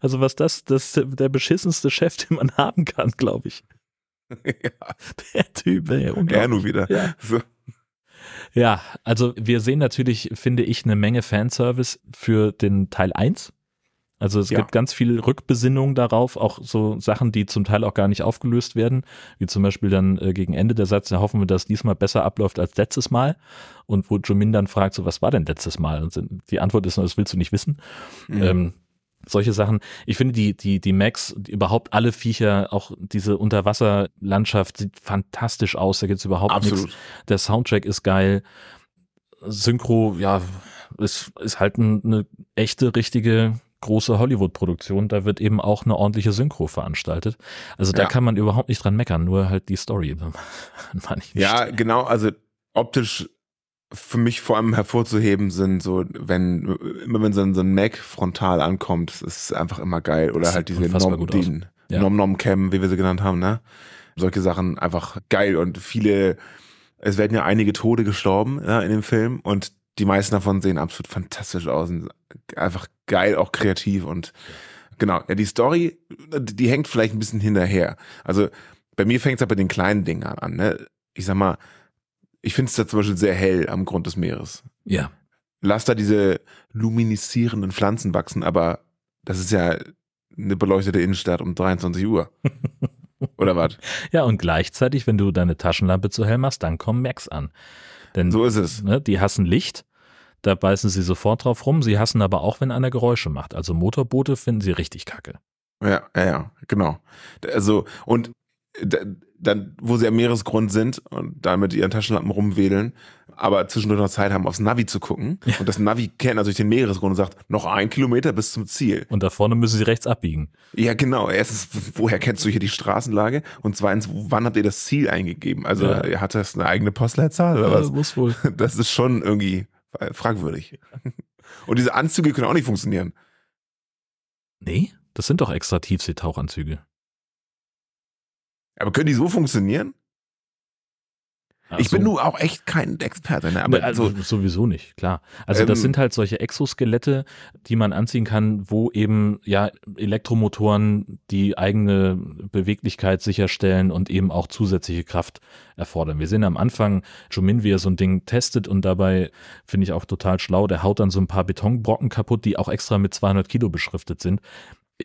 S2: Also was das, das ist der beschissenste Chef, den man haben kann, glaube ich. Ja. Der Typ, ey,
S1: Er nur wieder.
S2: Ja. So. ja, also wir sehen natürlich, finde ich, eine Menge Fanservice für den Teil 1. Also es ja. gibt ganz viel Rückbesinnung darauf, auch so Sachen, die zum Teil auch gar nicht aufgelöst werden, wie zum Beispiel dann äh, gegen Ende der Satz, da hoffen wir, dass diesmal besser abläuft als letztes Mal. Und wo Jomin dann fragt, so was war denn letztes Mal? Und die Antwort ist, das willst du nicht wissen. Mhm. Ähm, solche Sachen. Ich finde die, die, die Max, überhaupt alle Viecher, auch diese Unterwasserlandschaft sieht fantastisch aus. Da gibt's überhaupt Absolut. nichts. Der Soundtrack ist geil. Synchro, ja, ist, ist halt eine echte, richtige große Hollywood-Produktion, da wird eben auch eine ordentliche Synchro veranstaltet. Also da ja. kann man überhaupt nicht dran meckern, nur halt die Story.
S1: ja, genau, also optisch für mich vor allem hervorzuheben sind so, wenn, immer wenn so ein, so ein Mac frontal ankommt, ist einfach immer geil. Oder halt diese Nom, die ja. Nom Nom Cam, wie wir sie genannt haben, ne? Solche Sachen einfach geil und viele, es werden ja einige Tode gestorben ja, in dem Film und die meisten davon sehen absolut fantastisch aus und einfach geil, auch kreativ und genau, ja, die Story, die hängt vielleicht ein bisschen hinterher. Also bei mir fängt es aber bei den kleinen Dingen an, ne? Ich sag mal, ich finde es da zum Beispiel sehr hell am Grund des Meeres.
S2: Ja.
S1: Lass da diese luminisierenden Pflanzen wachsen, aber das ist ja eine beleuchtete Innenstadt um 23 Uhr. Oder was?
S2: Ja, und gleichzeitig, wenn du deine Taschenlampe zu hell machst, dann kommen Macs an. Denn,
S1: so ist es.
S2: Ne, die hassen Licht, da beißen sie sofort drauf rum. Sie hassen aber auch, wenn einer Geräusche macht. Also Motorboote finden sie richtig kacke.
S1: Ja, ja, ja, genau. Also, und dann, wo sie am Meeresgrund sind und da mit ihren Taschenlampen rumwedeln, aber zwischendurch noch Zeit haben, aufs Navi zu gucken. Ja. Und das Navi kennt also den Meeresgrund und sagt, noch ein Kilometer bis zum Ziel.
S2: Und da vorne müssen sie rechts abbiegen.
S1: Ja, genau. Erstens, woher kennst du hier die Straßenlage? Und zweitens, wann habt ihr das Ziel eingegeben? Also, ja. hat das eine eigene Postleitzahl oder ja, was?
S2: Muss wohl.
S1: Das ist schon irgendwie fragwürdig. Und diese Anzüge können auch nicht funktionieren.
S2: Nee, das sind doch extra Tiefseetauchanzüge.
S1: Aber können die so funktionieren? Ach ich bin nun auch echt kein Experte, ne?
S2: aber ne, also so, sowieso nicht, klar. Also ähm, das sind halt solche Exoskelette, die man anziehen kann, wo eben ja Elektromotoren die eigene Beweglichkeit sicherstellen und eben auch zusätzliche Kraft erfordern. Wir sehen am Anfang Jumin, wie er so ein Ding testet und dabei finde ich auch total schlau. Der haut dann so ein paar Betonbrocken kaputt, die auch extra mit 200 Kilo beschriftet sind.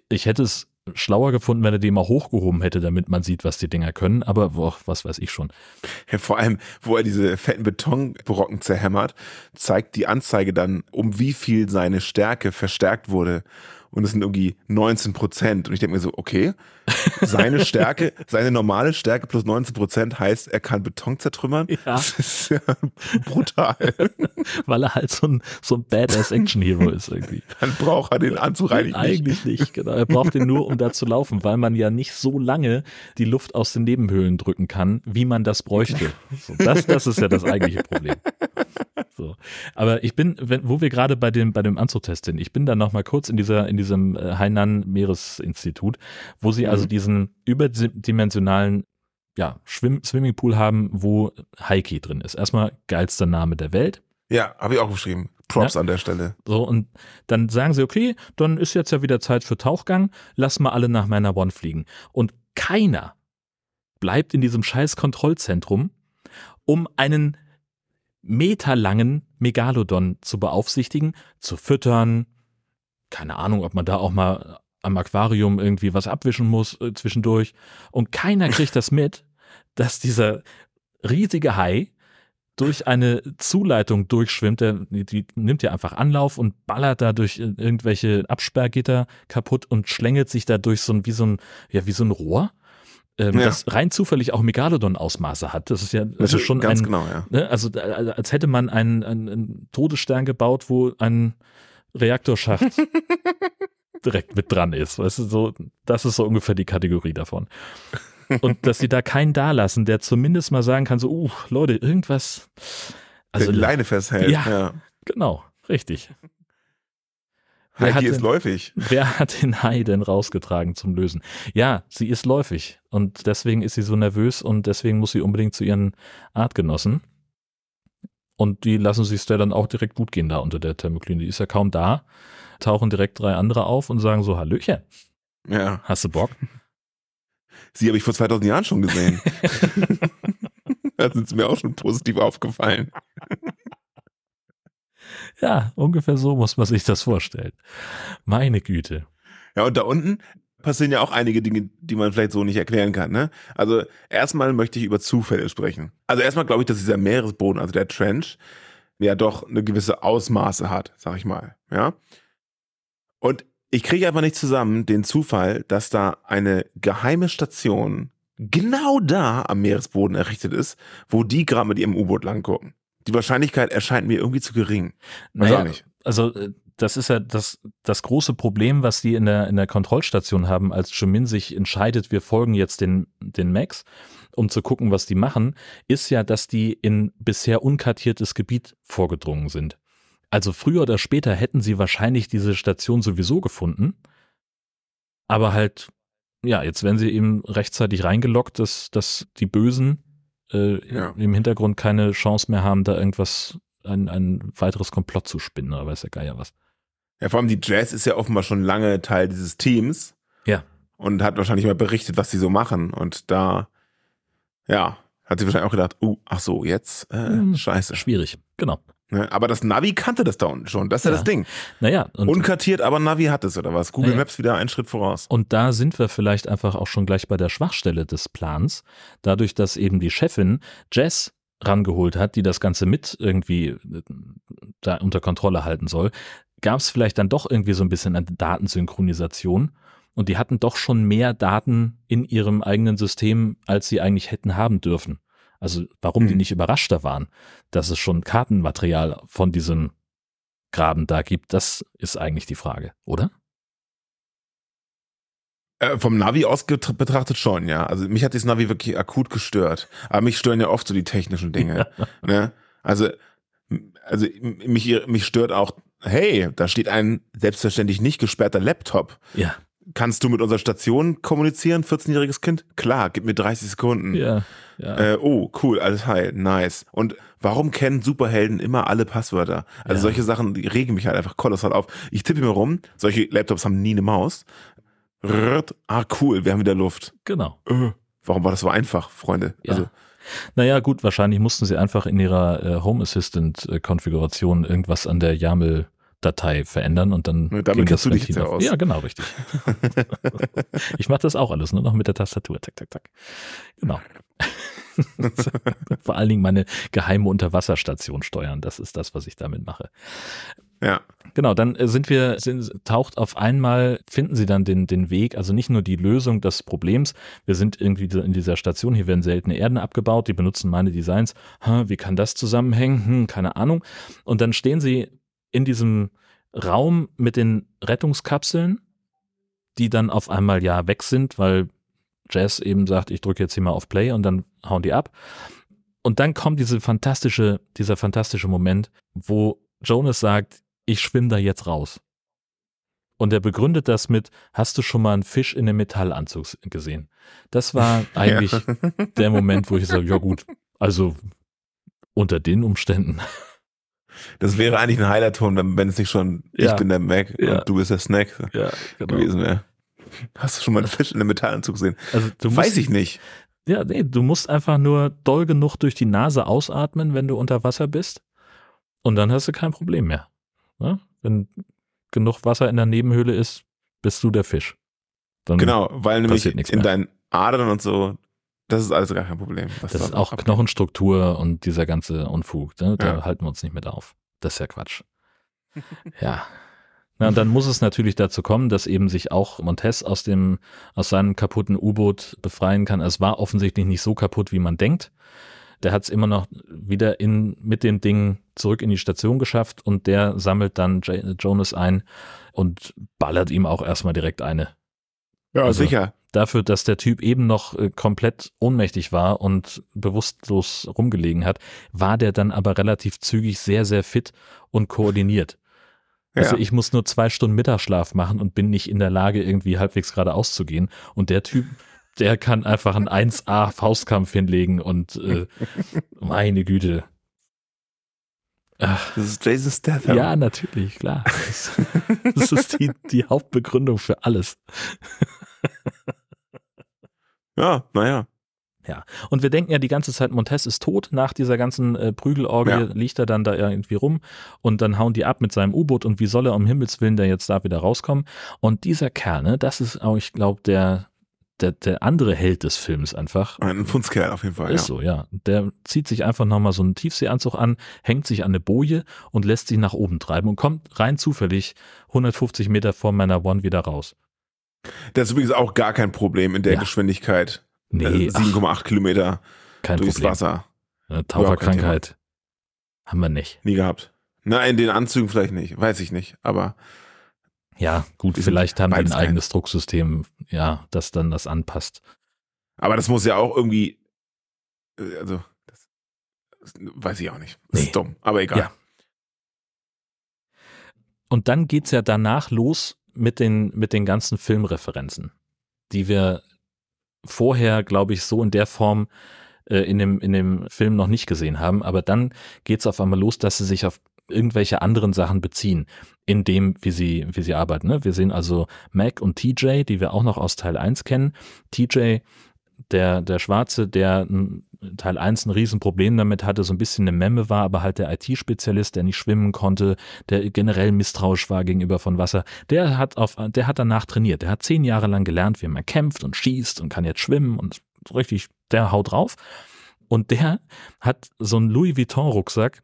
S2: Ich hätte es schlauer gefunden, wenn er die mal hochgehoben hätte, damit man sieht, was die Dinger können. Aber boah, was weiß ich schon.
S1: Ja, vor allem, wo er diese fetten Betonbrocken zerhämmert, zeigt die Anzeige dann, um wie viel seine Stärke verstärkt wurde und es sind irgendwie 19 Prozent. Und ich denke mir so, okay, seine Stärke, seine normale Stärke plus 19 Prozent heißt, er kann Beton zertrümmern.
S2: Ja.
S1: Das ist ja brutal.
S2: Weil er halt so ein, so ein Badass-Action-Hero ist irgendwie.
S1: Dann braucht er den Anzug eigentlich nicht.
S2: Eigentlich nicht, genau. Er braucht den nur, um da zu laufen, weil man ja nicht so lange die Luft aus den Nebenhöhlen drücken kann, wie man das bräuchte. So, das, das ist ja das eigentliche Problem. So. Aber ich bin, wenn, wo wir gerade bei dem, bei dem Anzugtest sind, ich bin da nochmal kurz in dieser, in diesem äh, Hainan Meeresinstitut, wo sie also diesen überdimensionalen ja, Schwimm Swimmingpool haben, wo Heiki drin ist. Erstmal geilster Name der Welt.
S1: Ja, habe ich auch geschrieben. Props
S2: Ja.
S1: an der Stelle.
S2: So, und dann sagen sie, okay, dann ist jetzt ja wieder Zeit für Tauchgang, lass mal alle nach meiner One fliegen. Und keiner bleibt in diesem scheiß Kontrollzentrum, um einen meterlangen Megalodon zu beaufsichtigen, zu füttern. Keine Ahnung, ob man da auch mal am Aquarium irgendwie was abwischen muss äh, zwischendurch. Und keiner kriegt das mit, dass dieser riesige Hai durch eine Zuleitung durchschwimmt, der, die, nimmt ja einfach Anlauf und ballert da durch äh, irgendwelche Absperrgitter kaputt und schlängelt sich da durch so ein, wie so ein, ja, wie so ein Rohr, ähm,
S1: Ja.
S2: das rein zufällig auch Megalodon-Ausmaße hat. Das ist ja das ist schon
S1: ganz
S2: ein,
S1: genau, ja.
S2: ne, also äh, als hätte man einen, einen, einen Todesstern gebaut, wo ein Reaktorschacht direkt mit dran ist. Weißt du, so, das ist so ungefähr die Kategorie davon. Und dass sie da keinen da lassen, der zumindest mal sagen kann, so, uh, Leute, irgendwas. Also,
S1: der Leine festhält.
S2: Ja.
S1: Ja.
S2: genau, richtig. Wer hat
S1: Heidi ist
S2: denn-
S1: läufig.
S2: Wer hat den Hai denn rausgetragen zum Lösen? Ja, sie ist läufig und deswegen ist sie so nervös und deswegen muss sie unbedingt zu ihren Artgenossen. Und die lassen sich der dann auch direkt gut gehen da unter der Thermokline. Die ist ja kaum da, tauchen direkt drei andere auf und sagen so, Hallöchen,
S1: Ja.
S2: hast du Bock?
S1: Sie habe ich vor 2000 Jahren schon gesehen. da sind sie mir auch schon positiv aufgefallen.
S2: Ja, ungefähr so muss man sich das vorstellen. Meine Güte.
S1: Ja, und da unten passieren ja auch einige Dinge, die man vielleicht so nicht erklären kann. Ne? Also erstmal möchte ich über Zufälle sprechen. Also erstmal glaube ich, dass dieser Meeresboden, also der Trench, ja doch eine gewisse Ausmaße hat, sag ich mal. Ja. Und ich kriege aber nicht zusammen den Zufall, dass da eine geheime Station genau da am Meeresboden errichtet ist, wo die gerade mit ihrem U-Boot lang gucken. Die Wahrscheinlichkeit erscheint mir irgendwie zu gering. Weiß auch nicht.
S2: Also äh, das ist ja das, das große Problem, was die in der, in der Kontrollstation haben, als Jimin sich entscheidet, wir folgen jetzt den, den Max, um zu gucken, was die machen, ist ja, dass die in bisher unkartiertes Gebiet vorgedrungen sind. Also früher oder später hätten sie wahrscheinlich diese Station sowieso gefunden, aber halt, ja, jetzt werden sie eben rechtzeitig reingeloggt, dass, dass die Bösen äh,
S1: Ja.
S2: im Hintergrund keine Chance mehr haben, da irgendwas, ein, ein weiteres Komplott zu spinnen oder weiß der Geier was.
S1: Ja, vor allem die Jazz ist ja offenbar schon lange Teil dieses Teams.
S2: Ja.
S1: Und hat wahrscheinlich mal berichtet, was sie so machen. Und da, ja, hat sie wahrscheinlich auch gedacht, uh, ach so, jetzt, äh,
S2: Hm,
S1: scheiße.
S2: Schwierig, genau.
S1: Ne? Aber das Navi kannte das da unten schon. Das ist ja,
S2: Ja.
S1: das Ding.
S2: Naja, und,
S1: Unkartiert, aber Navi hat es, oder was? Google
S2: Ja, ja.
S1: Maps wieder einen Schritt voraus.
S2: und da sind wir vielleicht einfach auch schon gleich bei der Schwachstelle des Plans. Dadurch, dass eben die Chefin Jess rangeholt hat, die das Ganze mit irgendwie äh, da unter Kontrolle halten soll, gab es vielleicht dann doch irgendwie so ein bisschen eine Datensynchronisation. Und die hatten doch schon mehr Daten in ihrem eigenen System, als sie eigentlich hätten haben dürfen. Also warum die
S1: Hm.
S2: nicht überraschter waren, dass es schon Kartenmaterial von diesem Graben da gibt, das ist eigentlich die Frage, oder?
S1: Äh, vom Navi aus betrachtet schon, ja. Also mich hat das Navi wirklich akut gestört. Aber mich stören ja oft so die technischen Dinge. Ne? Also, also mich, mich stört auch, hey, da steht ein selbstverständlich nicht gesperrter Laptop.
S2: Ja,
S1: Kannst du mit unserer Station kommunizieren, 14-jähriges Kind? Klar, gib mir 30 Sekunden.
S2: ja, ja.
S1: Äh, oh, cool, alles heil, nice. Und warum kennen Superhelden immer alle Passwörter? Also
S2: Ja.
S1: solche Sachen, die regen mich halt einfach kolossal auf. Ich tippe mir rum, solche Laptops haben nie eine Maus. Rrrt, ah, cool, wir haben wieder Luft.
S2: genau.
S1: Äh, warum war das so einfach, Freunde?
S2: Ja.
S1: Also,
S2: Naja, gut, wahrscheinlich mussten sie einfach in ihrer äh, Home Assistant äh, irgendwas an der YAML Datei verändern und dann.
S1: Ja, damit
S2: ging das
S1: kennst du dich jetzt aus.
S2: Ja, genau, richtig. ich mache das auch alles, nur noch mit der Tastatur. Zack, zack, zack. Genau. Vor allen Dingen meine geheime Unterwasserstation steuern. Das ist das, was ich damit mache.
S1: Ja.
S2: Genau, dann äh, sind wir, sind, taucht auf einmal, finden sie dann den, den Weg, also nicht nur die Lösung des Problems, wir sind irgendwie in dieser Station, hier werden seltene Erden abgebaut, die benutzen meine Designs, Hm, wie kann das zusammenhängen, hm, keine Ahnung. Und dann stehen sie in diesem Raum mit den Rettungskapseln, die dann auf einmal ja weg sind, weil Jazz eben sagt, ich drücke jetzt hier mal auf Play und dann hauen die ab. Und dann kommt diese fantastische, dieser fantastische Moment, wo Jonas sagt, ich schwimme da jetzt raus. Und er begründet das mit, hast du schon mal einen Fisch in einem Metallanzug gesehen? Das war eigentlich
S1: ja.
S2: der Moment, wo ich sage, ja gut, also unter den Umständen.
S1: Das wäre eigentlich ein Highlight-Ton, wenn, wenn es nicht schon,
S2: Ja.
S1: ich bin der Mac
S2: Ja.
S1: und du bist der Snack
S2: Ja,
S1: gewesen wäre. Hast du schon mal einen Fisch in einem Metallanzug gesehen?
S2: Also du musst,
S1: Weiß ich nicht.
S2: Ja, nee, du musst einfach nur doll genug durch die Nase ausatmen, wenn du unter Wasser bist. Und dann hast du kein Problem mehr. Ne? Wenn genug Wasser in der Nebenhöhle ist, bist du der Fisch. Dann,
S1: Genau, weil nämlich in
S2: mehr.
S1: deinen Adern und so, das ist alles gar kein Problem.
S2: Das
S1: da
S2: ist auch
S1: abgeht.
S2: Knochenstruktur und dieser ganze Unfug. Ne? Da
S1: Ja.
S2: halten wir uns nicht mit auf. Das ist ja Quatsch. ja. Na, und dann muss es natürlich dazu kommen, dass eben sich auch Montes aus dem, aus seinem kaputten U-Boot befreien kann. Es war offensichtlich nicht so kaputt, wie man denkt. Der hat es immer noch wieder in, mit dem Ding zurück in die Station geschafft und der sammelt dann J Jonas ein und ballert ihm auch erstmal direkt eine
S1: Ja,
S2: also-
S1: sicher.
S2: dafür, dass der Typ eben noch äh, komplett ohnmächtig war und bewusstlos rumgelegen hat, war der dann aber relativ zügig sehr, sehr fit und koordiniert. Also
S1: ja.
S2: ich muss nur zwei Stunden Mittagsschlaf machen und bin nicht in der Lage, irgendwie halbwegs geradeaus zu gehen. Und der Typ, der kann einfach einen 1A Faustkampf hinlegen und äh, meine Güte. Ach,
S1: das ist Jason Statham.
S2: ja, natürlich, klar. Das, das ist die, die Hauptbegründung für alles.
S1: Ja, naja.
S2: Und wir denken ja die ganze Zeit, Montes ist tot. Nach dieser ganzen äh, Prügelorgie
S1: Ja.
S2: liegt er dann da irgendwie rum und dann hauen die ab mit seinem U-Boot und wie soll er um Himmels Willen da jetzt da wieder rauskommen? Und dieser Kerl, ne, das ist auch, ich glaube, der, der, der andere Held des Films einfach.
S1: Ein Fundskerl auf jeden Fall.
S2: Ist
S1: ja.
S2: so, ja. Der zieht sich einfach nochmal so einen Tiefseeanzug an, hängt sich an eine Boje und lässt sich nach oben treiben und kommt rein zufällig 150 Meter vor meiner One wieder raus.
S1: Das ist übrigens auch gar kein Problem in der
S2: Ja.
S1: Geschwindigkeit.
S2: Nee, ach,
S1: 7,8 Kilometer
S2: kein
S1: durchs
S2: Problem.
S1: Wasser.
S2: Eine Taucherkrankheit haben wir nicht.
S1: Nie gehabt. Na, in den Anzügen vielleicht nicht. Weiß ich nicht. Aber
S2: Ja, gut, vielleicht haben die ein eigenes Drucksystem, ja, das dann das anpasst.
S1: Aber das muss ja auch irgendwie, äh, also, das, das weiß ich auch nicht. Das
S2: Nee.
S1: ist dumm, aber egal.
S2: Ja. Und dann geht's ja danach los mit den, mit den ganzen Filmreferenzen, die wir vorher, glaube ich, so in der Form äh, in, dem, in dem Film noch nicht gesehen haben. Aber dann geht's auf einmal los, dass sie sich auf irgendwelche anderen Sachen beziehen, in dem, wie sie, wie sie arbeiten. Ne? Wir sehen also Mac und TJ, die wir auch noch aus Teil 1 kennen. TJ, der, der Schwarze, der Teil 1 ein Riesenproblem damit hatte, so ein bisschen eine Memme war, aber halt der IT-Spezialist, der nicht schwimmen konnte, der generell misstrauisch war gegenüber von Wasser, der hat auf, der hat danach trainiert. Der hat zehn Jahre lang gelernt, wie man kämpft und schießt und kann jetzt schwimmen und richtig, der haut drauf. Und der hat so einen Louis Vuitton-Rucksack,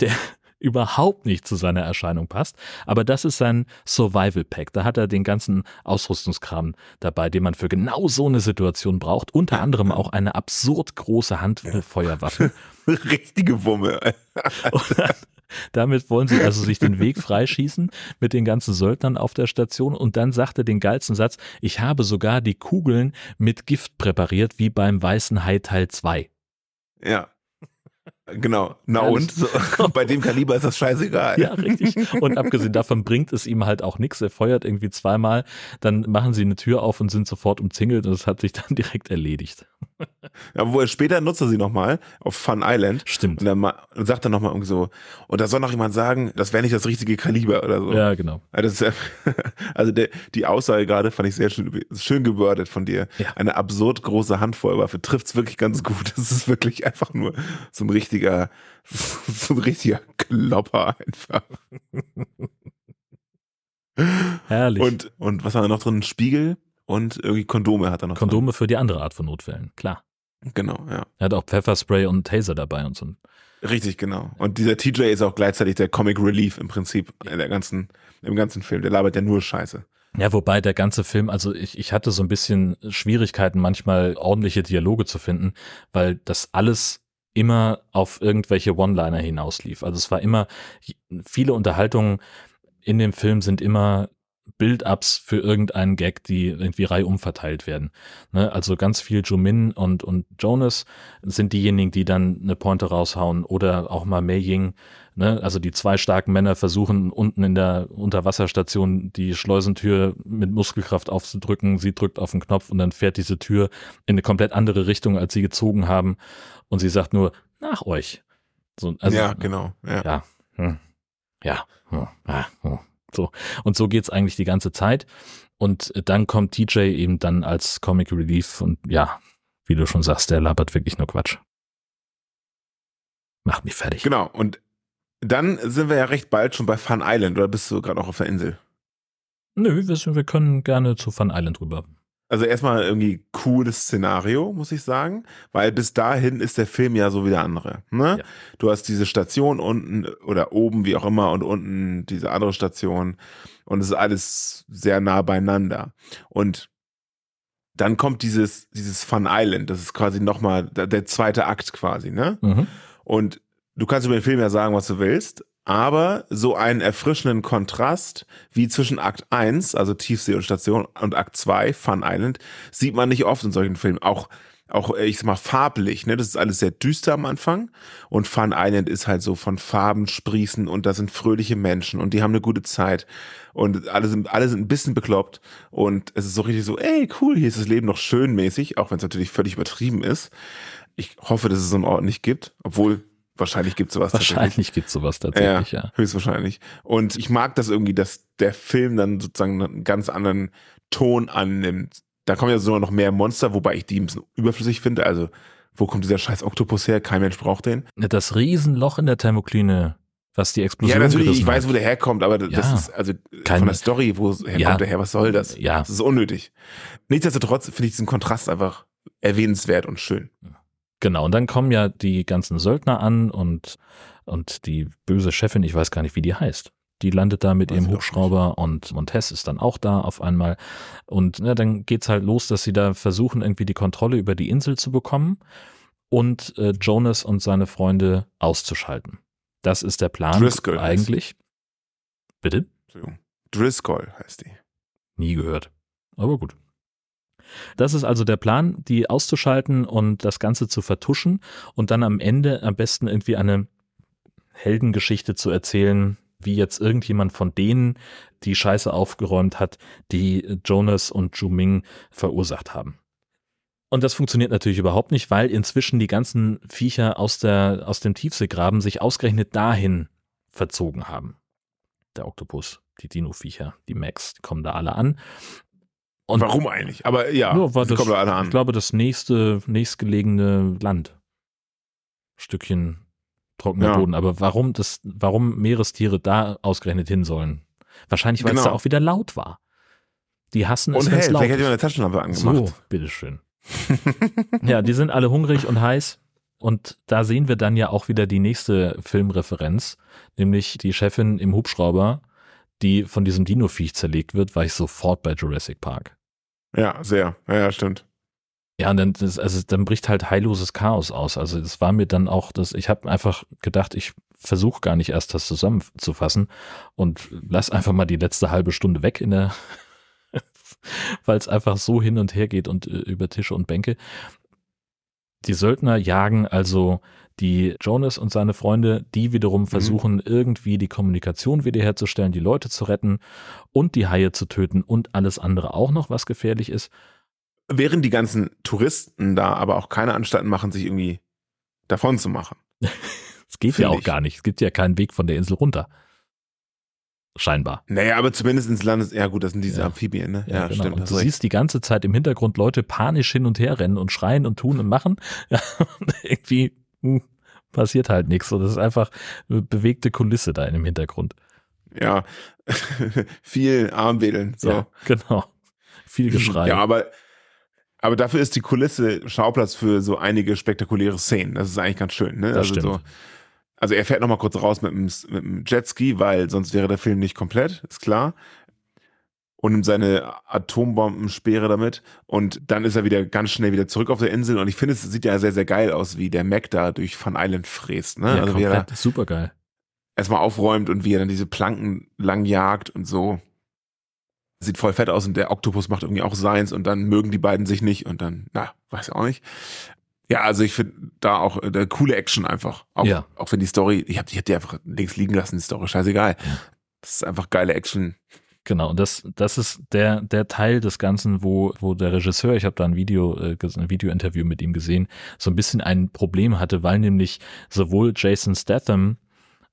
S2: der überhaupt nicht zu seiner Erscheinung passt. Aber das ist sein Survival Pack. Da hat er den ganzen Ausrüstungskram dabei, den man für genau so eine Situation braucht. Unter anderem auch eine absurd große Handfeuerwaffe.
S1: Richtige Wumme.
S2: Dann, damit wollen sie also sich den Weg freischießen mit den ganzen Söldnern auf der Station. Und dann sagt er den geilsten Satz, ich habe sogar die Kugeln mit Gift präpariert, wie beim Weißen Hai Teil 2.
S1: Ja. Genau. Na
S2: Herrlich.
S1: und? So, bei dem Kaliber ist das scheißegal.
S2: Ja, richtig. Und abgesehen davon bringt es ihm halt auch nichts. Er feuert irgendwie zweimal, dann machen sie eine Tür auf und sind sofort umzingelt und es hat sich dann direkt erledigt.
S1: Aber wo er später nutzt er sie nochmal auf Fun Island.
S2: Stimmt.
S1: Und dann und sagt er nochmal irgendwie so, und da soll noch jemand sagen, das wäre nicht das richtige Kaliber oder so.
S2: Ja, genau.
S1: Ja, Das ist, ja- also der, die Aussage gerade fand ich sehr schön, schön gewordet von dir.
S2: Ja.
S1: Eine absurd große Handfeuerwaffe trifft's wirklich ganz gut. Das ist wirklich einfach nur so ein richtiger, so ein richtiger Klopper einfach.
S2: Herrlich.
S1: Und, und was haben wir noch drin? Ein Spiegel und irgendwie Kondome hat er noch.
S2: Kondome für die andere Art von Notfällen, klar.
S1: Genau, ja.
S2: Er hat auch Pfefferspray und Taser dabei und so.
S1: Richtig, genau. Und dieser TJ ist auch gleichzeitig der Comic Relief im Prinzip in der ganzen, im ganzen Film. Der labert ja nur Scheiße.
S2: Ja, wobei der ganze Film, also ich, ich hatte so ein bisschen Schwierigkeiten, manchmal ordentliche Dialoge zu finden, weil das alles immer auf irgendwelche One-Liner hinauslief. Also es war immer, viele Unterhaltungen in dem Film sind immer Build-ups für irgendeinen Gag, die irgendwie reihum verteilt werden. Ne? Also ganz viel Jumin und, und Jonas sind diejenigen, die dann eine Pointe raushauen oder auch mal Mei Ying. Ne? Also die zwei starken Männer versuchen unten in der Unterwasserstation die Schleusentür mit Muskelkraft aufzudrücken. Sie drückt auf den Knopf und dann fährt diese Tür in eine komplett andere Richtung, als sie gezogen haben. Und sie sagt nur, nach euch. So, also,
S1: ja, genau. Ja.
S2: ja. Hm. Ja. Hm. Ah, hm. So. Und so geht's eigentlich die ganze Zeit. Und dann kommt TJ eben dann als Comic Relief und ja, wie du schon sagst, der labert wirklich nur Quatsch. Macht mich fertig.
S1: Genau. Und dann sind wir ja recht bald schon bei Fun Island oder bist du gerade auch auf der Insel?
S2: Nö, wir, wir können gerne zu Fun Island rüber.
S1: Also erstmal irgendwie cooles Szenario, muss ich sagen, weil bis dahin ist der Film ja so wie der andere. Ne? Ja. Du hast diese Station unten oder oben, wie auch immer, und unten diese andere Station und es ist alles sehr nah beieinander. Und dann kommt dieses, dieses Fun Island, das ist quasi nochmal der, zweite Akt quasi, ne? Mhm. Und du kannst über den Film ja sagen, was du willst, aber so einen erfrischenden Kontrast wie zwischen Akt 1, also Tiefsee und Station, und Akt 2, Fun Island, sieht man nicht oft in solchen Filmen. Auch, auch ich sag mal, farblich, ne? Das ist alles sehr düster am Anfang. Und Fun Island ist halt so von Farben sprießen und da sind fröhliche Menschen und die haben eine gute Zeit. Und alle sind, alle sind ein bisschen bekloppt. Und es ist so richtig so, ey, cool, hier ist das Leben noch schön mäßig, auch wenn es natürlich völlig übertrieben ist. Ich hoffe, dass es so einen Ort nicht gibt, obwohl Wahrscheinlich gibt es sowas
S2: Wahrscheinlich gibt es sowas tatsächlich, ja, ja.
S1: Höchstwahrscheinlich. Und ich mag das irgendwie, dass der Film dann sozusagen einen ganz anderen Ton annimmt. Da kommen ja sogar noch mehr Monster, wobei ich die ein bisschen überflüssig finde. Also, wo kommt dieser scheiß Oktopus her? Kein Mensch braucht den.
S2: Das Riesenloch in der Thermokline, was die Explosion
S1: Ja, natürlich, ich weiß, wo der herkommt, aber das ja, ist, also von der Story, wo herkommt ja, der her, was soll das?
S2: Ja.
S1: Das ist unnötig. Nichtsdestotrotz finde ich diesen Kontrast einfach erwähnenswert und schön.
S2: Genau, und dann kommen ja die ganzen Söldner an und, und die böse Chefin, ich weiß gar nicht, wie die heißt. Die landet da mit weiß ihrem Hubschrauber und Montes ist dann auch da auf einmal. Und na, dann geht's halt los, dass sie da versuchen, irgendwie die Kontrolle über die Insel zu bekommen und äh, Jonas und seine Freunde auszuschalten. Das ist der Plan
S1: Driscoll
S2: eigentlich. Bitte?
S1: Driscoll heißt die.
S2: Nie gehört. Aber gut. Das ist also der Plan, die auszuschalten und das Ganze zu vertuschen und dann am Ende am besten irgendwie eine Heldengeschichte zu erzählen, wie jetzt irgendjemand von denen die Scheiße aufgeräumt hat, die Jonas und Juming verursacht haben. Und das funktioniert natürlich überhaupt nicht, weil inzwischen die ganzen Viecher aus, der, aus dem Tiefseegraben sich ausgerechnet dahin verzogen haben. Der Oktopus, die Dino-Viecher, die Max, die kommen da alle an.
S1: Und Warum eigentlich? Aber ja,
S2: nur war das, kommt alle an. ich glaube, das nächste, nächstgelegene Land. Stückchen trockener ja. Boden. Aber warum das, warum Meerestiere da ausgerechnet hin sollen? Wahrscheinlich, weil genau. es da auch wieder laut war. Die hassen es,
S1: wenn es
S2: laut
S1: hätte ich eine Taschenlampe angemacht.
S2: So, bitteschön. ja, die sind alle hungrig und heiß. Und da sehen wir dann ja auch wieder die nächste Filmreferenz, nämlich die Chefin im Hubschrauber, die von diesem Dino-Viech zerlegt wird, war ich sofort bei Jurassic Park.
S1: Ja, sehr. Ja, ja stimmt.
S2: Ja, und dann, das, also, dann bricht halt heilloses Chaos aus. Also das war mir dann auch, dass ich habe einfach gedacht, ich versuche gar nicht erst das zusammenzufassen und lass einfach mal die letzte halbe Stunde weg in der, weil es einfach so hin und her geht und äh, über Tische und Bänke. Die Söldner jagen also die Jonas und seine Freunde, die wiederum mhm. versuchen, mhm. irgendwie die Kommunikation wiederherzustellen, die Leute zu retten und die Haie zu töten und alles andere auch noch, was gefährlich ist.
S1: Während die ganzen Touristen da aber auch keine Anstalten machen, sich irgendwie davon zu machen.
S2: Es geht ja auch ich. gar nicht. Es gibt ja keinen Weg von der Insel runter. Scheinbar.
S1: Naja, aber zumindest ins Landes, ja gut, das sind diese ja. Amphibien, ne?
S2: Ja, ja genau. stimmt. Und du recht. siehst die ganze Zeit im Hintergrund Leute panisch hin und her rennen und schreien und tun und machen. Ja, und irgendwie hm, passiert halt nichts. So, das ist einfach eine bewegte Kulisse da in dem Hintergrund.
S1: Ja, viel Armwedeln. So.
S2: Ja, genau. Viel Geschrei.
S1: Ja, aber, aber dafür ist die Kulisse Schauplatz für so einige spektakuläre Szenen. Das ist eigentlich ganz schön. Ne?
S2: Das
S1: also,
S2: stimmt.
S1: so, also er fährt nochmal kurz raus mit dem, mit dem Jetski, weil sonst wäre der Film nicht komplett, ist klar. Und nimmt seine Atombombenspeere damit. Und dann ist er wieder ganz schnell wieder zurück auf der Insel. Und ich finde, es sieht ja sehr, sehr geil aus, wie der Mac da durch Van Island fräst. Ne?
S2: ja,
S1: also er
S2: komplett. Super geil.
S1: erstmal aufräumt und wie er dann diese Planken lang jagt und so. Sieht voll fett aus und der Oktopus macht irgendwie auch seins und dann mögen die beiden sich nicht und dann, na, weiß ich auch nicht. Ja, also ich finde da auch äh, coole Action einfach. Auch,
S2: Ja.
S1: auch wenn die Story, ich habe die, hab die einfach links liegen lassen, die Story, scheißegal. Das ist einfach geile Action.
S2: Genau, und das, das ist der, der Teil des Ganzen, wo, wo der Regisseur, ich habe da ein Video, äh, ein Video-Interview mit ihm gesehen, so ein bisschen ein Problem hatte, weil nämlich sowohl Jason Statham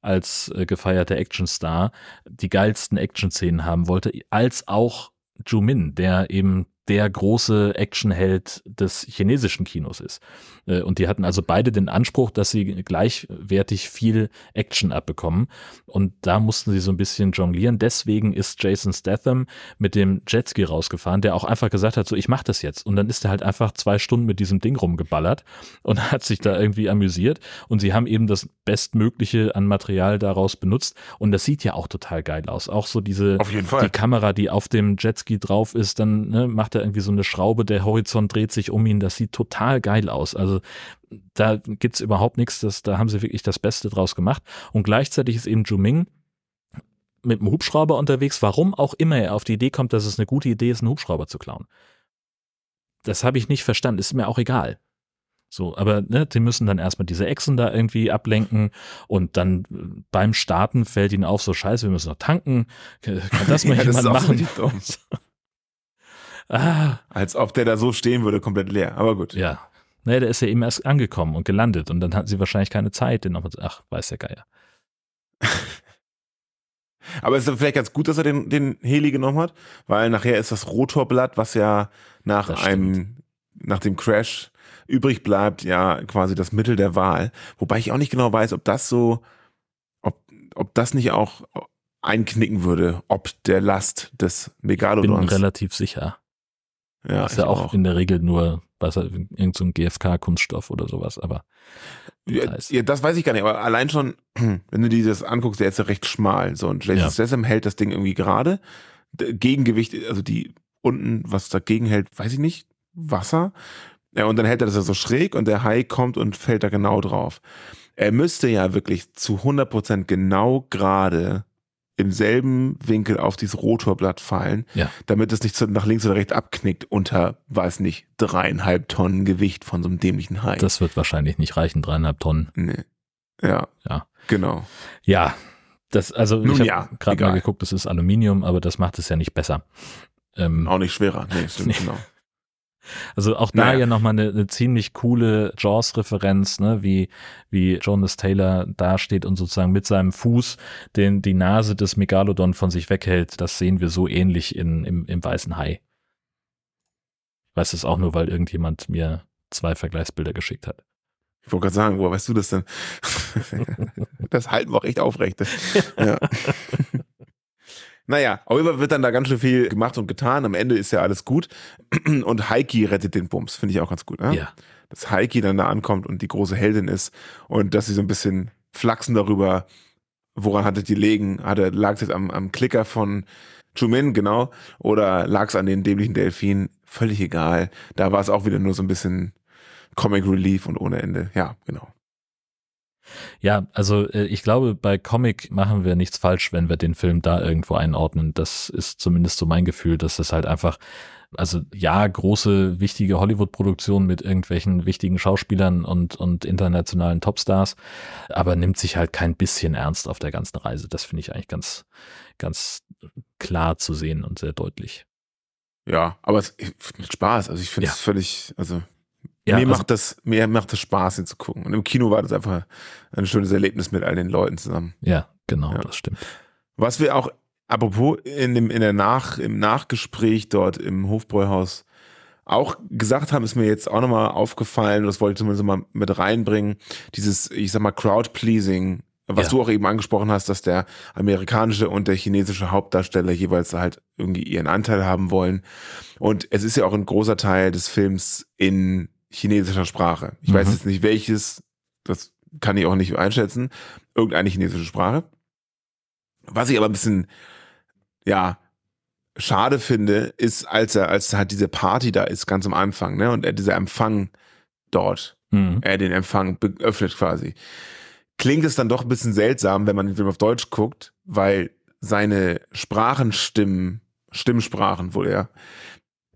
S2: als äh, gefeierter Actionstar die geilsten Action-Szenen haben wollte, als auch Ju Min, der eben der große Actionheld des chinesischen Kinos ist. Äh, Und die hatten also beide den Anspruch, dass sie gleichwertig viel Action abbekommen. Und da mussten sie so ein bisschen jonglieren. Deswegen ist Jason Statham mit dem Jetski rausgefahren, der auch einfach gesagt hat, so ich mach das jetzt. Und dann ist er halt einfach zwei Stunden mit diesem Ding rumgeballert und hat sich da irgendwie amüsiert. Und sie haben eben das Bestmögliche an Material daraus benutzt. Und das sieht ja auch total geil aus. Auch so diese die Kamera, die auf dem Jetski drauf ist, dann ne, macht er irgendwie so eine Schraube, der Horizont dreht sich um ihn. Das sieht total geil aus. Also da gibt's überhaupt nichts. Das, da haben sie wirklich das Beste draus gemacht. Und gleichzeitig ist eben Juming mit dem Hubschrauber unterwegs, warum auch immer er auf die Idee kommt, dass es eine gute Idee ist, einen Hubschrauber zu klauen. Das habe ich nicht verstanden, ist mir auch egal. So, aber ne, die müssen dann erstmal diese Echsen da irgendwie ablenken und dann äh, beim Starten fällt ihnen auf, so scheiße, wir müssen noch tanken. Kann das mal
S1: Ja, das
S2: jemand
S1: so
S2: machen?
S1: dumm.
S2: ah,
S1: Als ob der da so stehen würde, komplett leer. Aber gut.
S2: ja. Nee, der ist ja eben erst angekommen und gelandet und dann hatten sie wahrscheinlich keine Zeit, den nochmal zu, ach, weiß der Geier.
S1: Aber es ist vielleicht ganz gut, dass er den, den Heli genommen hat, weil nachher ist das Rotorblatt, was ja nach einem, nach dem Crash übrig bleibt, ja quasi das Mittel der Wahl. Wobei ich auch nicht genau weiß, ob das so, ob, ob das nicht auch einknicken würde, ob der Last des
S2: Bin
S1: Megalodons.
S2: relativ sicher.
S1: Ja,
S2: ist ja
S1: ich
S2: auch, in der Regel nur was, irgendein so ein GFK-Kunststoff oder sowas, aber
S1: Ja,
S2: Details.
S1: ja, das weiß ich gar nicht, aber allein schon, wenn du dir das anguckst, der ist ja recht schmal. So, und Jason
S2: Ja.
S1: Statham hält das Ding irgendwie gerade. Gegengewicht, also die unten, was dagegen hält, weiß ich nicht, Wasser. Ja, und dann hält er das ja so schräg und der Hai kommt und fällt da genau drauf. Er müsste ja wirklich zu 100% genau gerade im selben Winkel auf dieses Rotorblatt fallen,
S2: Ja.
S1: damit es nicht nach links oder rechts abknickt unter, weiß nicht, dreieinhalb Tonnen Gewicht von so einem dämlichen Hai.
S2: das wird wahrscheinlich nicht reichen, dreieinhalb Tonnen.
S1: Nee. Ja.
S2: Ja.
S1: Genau.
S2: Ja, das, also
S1: Nun
S2: ich habe
S1: ja,
S2: gerade mal geguckt, das ist Aluminium, aber das macht es ja nicht besser. Ähm,
S1: Auch nicht schwerer. Nee, stimmt,
S2: Nee.
S1: genau.
S2: Also auch da
S1: Naja.
S2: ja nochmal eine, eine ziemlich coole Jaws-Referenz, ne, wie, wie Jonas Taylor dasteht und sozusagen mit seinem Fuß den, die Nase des Megalodon von sich weghält. Das sehen wir so ähnlich in, im, im Weißen Hai. Ich weiß es auch nur, weil irgendjemand mir zwei Vergleichsbilder geschickt hat.
S1: Ich wollte gerade sagen, woher weißt du das denn? das halten wir auch echt aufrecht. Ja. Naja, Fall wird dann da ganz schön viel gemacht und getan. Am Ende ist ja alles gut. Und Heiki rettet den Bums, finde ich auch ganz gut. Ne?
S2: Ja.
S1: Dass Heiki dann da ankommt und die große Heldin ist und dass sie so ein bisschen flachsen darüber, woran hatte die legen? Hatte, lag es jetzt am, am Klicker von Chumin, genau, oder lag es an den dämlichen Delfinen? Völlig egal. Da war es auch wieder nur so ein bisschen Comic Relief und ohne Ende. Ja, genau.
S2: Ja, also äh, ich glaube, bei Comic machen wir nichts falsch, wenn wir den Film da irgendwo einordnen. Das ist zumindest so mein Gefühl, dass es halt einfach, also ja, große, wichtige Hollywood-Produktion mit irgendwelchen wichtigen Schauspielern und, und internationalen Topstars, aber nimmt sich halt kein bisschen ernst auf der ganzen Reise. Das finde ich eigentlich ganz, ganz klar zu sehen und sehr deutlich.
S1: Ja, aber es mit Spaß. Also ich finde
S2: Ja.
S1: es völlig, also
S2: Ja,
S1: mir
S2: also-
S1: macht das, mir macht es Spaß, ihn zu gucken. Und im Kino war das einfach ein schönes Erlebnis mit all den Leuten zusammen.
S2: Ja, genau,
S1: Ja.
S2: das stimmt.
S1: Was wir auch, apropos in dem, in der Nach, im Nachgespräch dort im Hofbräuhaus auch gesagt haben, ist mir jetzt auch nochmal aufgefallen, das wollte ich zumindest mal mit reinbringen, dieses, ich sag mal, Crowd-Pleasing, was
S2: Ja.
S1: du auch eben angesprochen hast, dass der amerikanische und der chinesische Hauptdarsteller jeweils halt irgendwie ihren Anteil haben wollen. Und es ist ja auch ein großer Teil des Films in chinesischer Sprache. Ich weiß
S2: Mhm.
S1: jetzt nicht welches, das kann ich auch nicht einschätzen. Irgendeine chinesische Sprache. Was ich aber ein bisschen, ja, schade finde, ist, als er, als halt diese Party da ist, ganz am Anfang, ne, und er dieser Empfang dort,
S2: Mhm.
S1: er den Empfang öffnet quasi. Klingt es dann doch ein bisschen seltsam, wenn man den Film auf Deutsch guckt, weil seine Sprachenstimmen, Stimmsprachen wohl ja,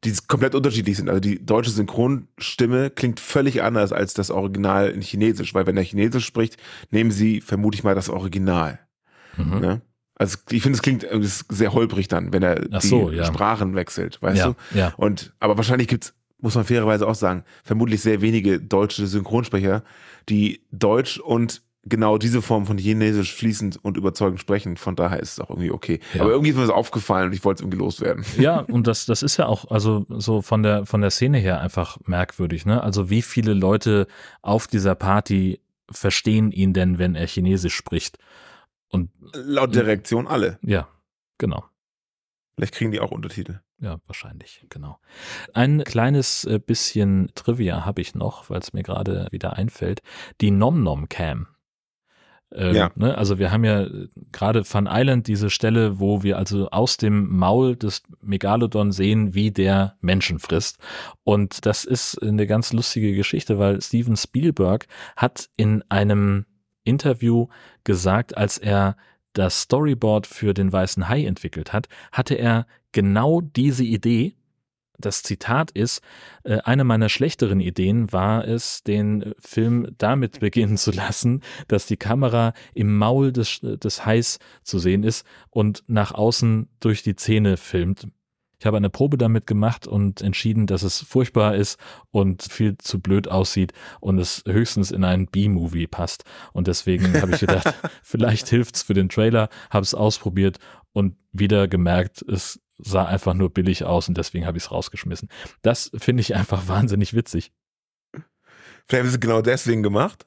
S1: die komplett unterschiedlich sind. Also die deutsche Synchronstimme klingt völlig anders als das Original in Chinesisch, weil wenn er Chinesisch spricht, nehmen sie vermute ich mal das Original.
S2: Mhm.
S1: Ne? Also ich finde, es klingt sehr holprig dann, wenn er
S2: Ach
S1: die
S2: so, ja.
S1: Sprachen wechselt, weißt
S2: ja,
S1: du?
S2: ja.
S1: Und aber wahrscheinlich gibt's, muss man fairerweise auch sagen, vermutlich sehr wenige deutsche Synchronsprecher, die Deutsch und genau diese Form von Chinesisch fließend und überzeugend sprechen. Von daher ist es auch irgendwie okay.
S2: Ja.
S1: Aber irgendwie ist mir das aufgefallen und ich wollte es irgendwie loswerden.
S2: Ja, und das, das ist ja auch, also so von der, von der Szene her einfach merkwürdig, ne? Also wie viele Leute auf dieser Party verstehen ihn denn, wenn er Chinesisch spricht? Und
S1: Laut der Reaktion alle.
S2: ja, genau.
S1: Vielleicht kriegen die auch Untertitel.
S2: Ja, wahrscheinlich, genau. Ein kleines äh, bisschen Trivia habe ich noch, weil es mir gerade wieder einfällt. Die Nom Nom Cam. Ähm,
S1: Ja.
S2: ne, also wir haben ja äh, gerade Fun Island diese Stelle, wo wir also aus dem Maul des Megalodon sehen, wie der Menschen frisst. Und das ist eine ganz lustige Geschichte, weil Steven Spielberg hat in einem Interview gesagt, als er das Storyboard für den weißen Hai entwickelt hat, hatte er genau diese Idee. Das Zitat ist, äh, eine meiner schlechteren Ideen war es, den Film damit beginnen zu lassen, dass die Kamera im Maul des, des Hais zu sehen ist und nach außen durch die Zähne filmt. Ich habe eine Probe damit gemacht und entschieden, dass es furchtbar ist und viel zu blöd aussieht und es höchstens in einen B-Movie passt. Und deswegen habe ich gedacht, vielleicht hilft's für den Trailer, habe es ausprobiert und wieder gemerkt, es sah einfach nur billig aus und deswegen habe ich es rausgeschmissen. Das finde ich einfach wahnsinnig witzig.
S1: Vielleicht haben sie es genau deswegen gemacht.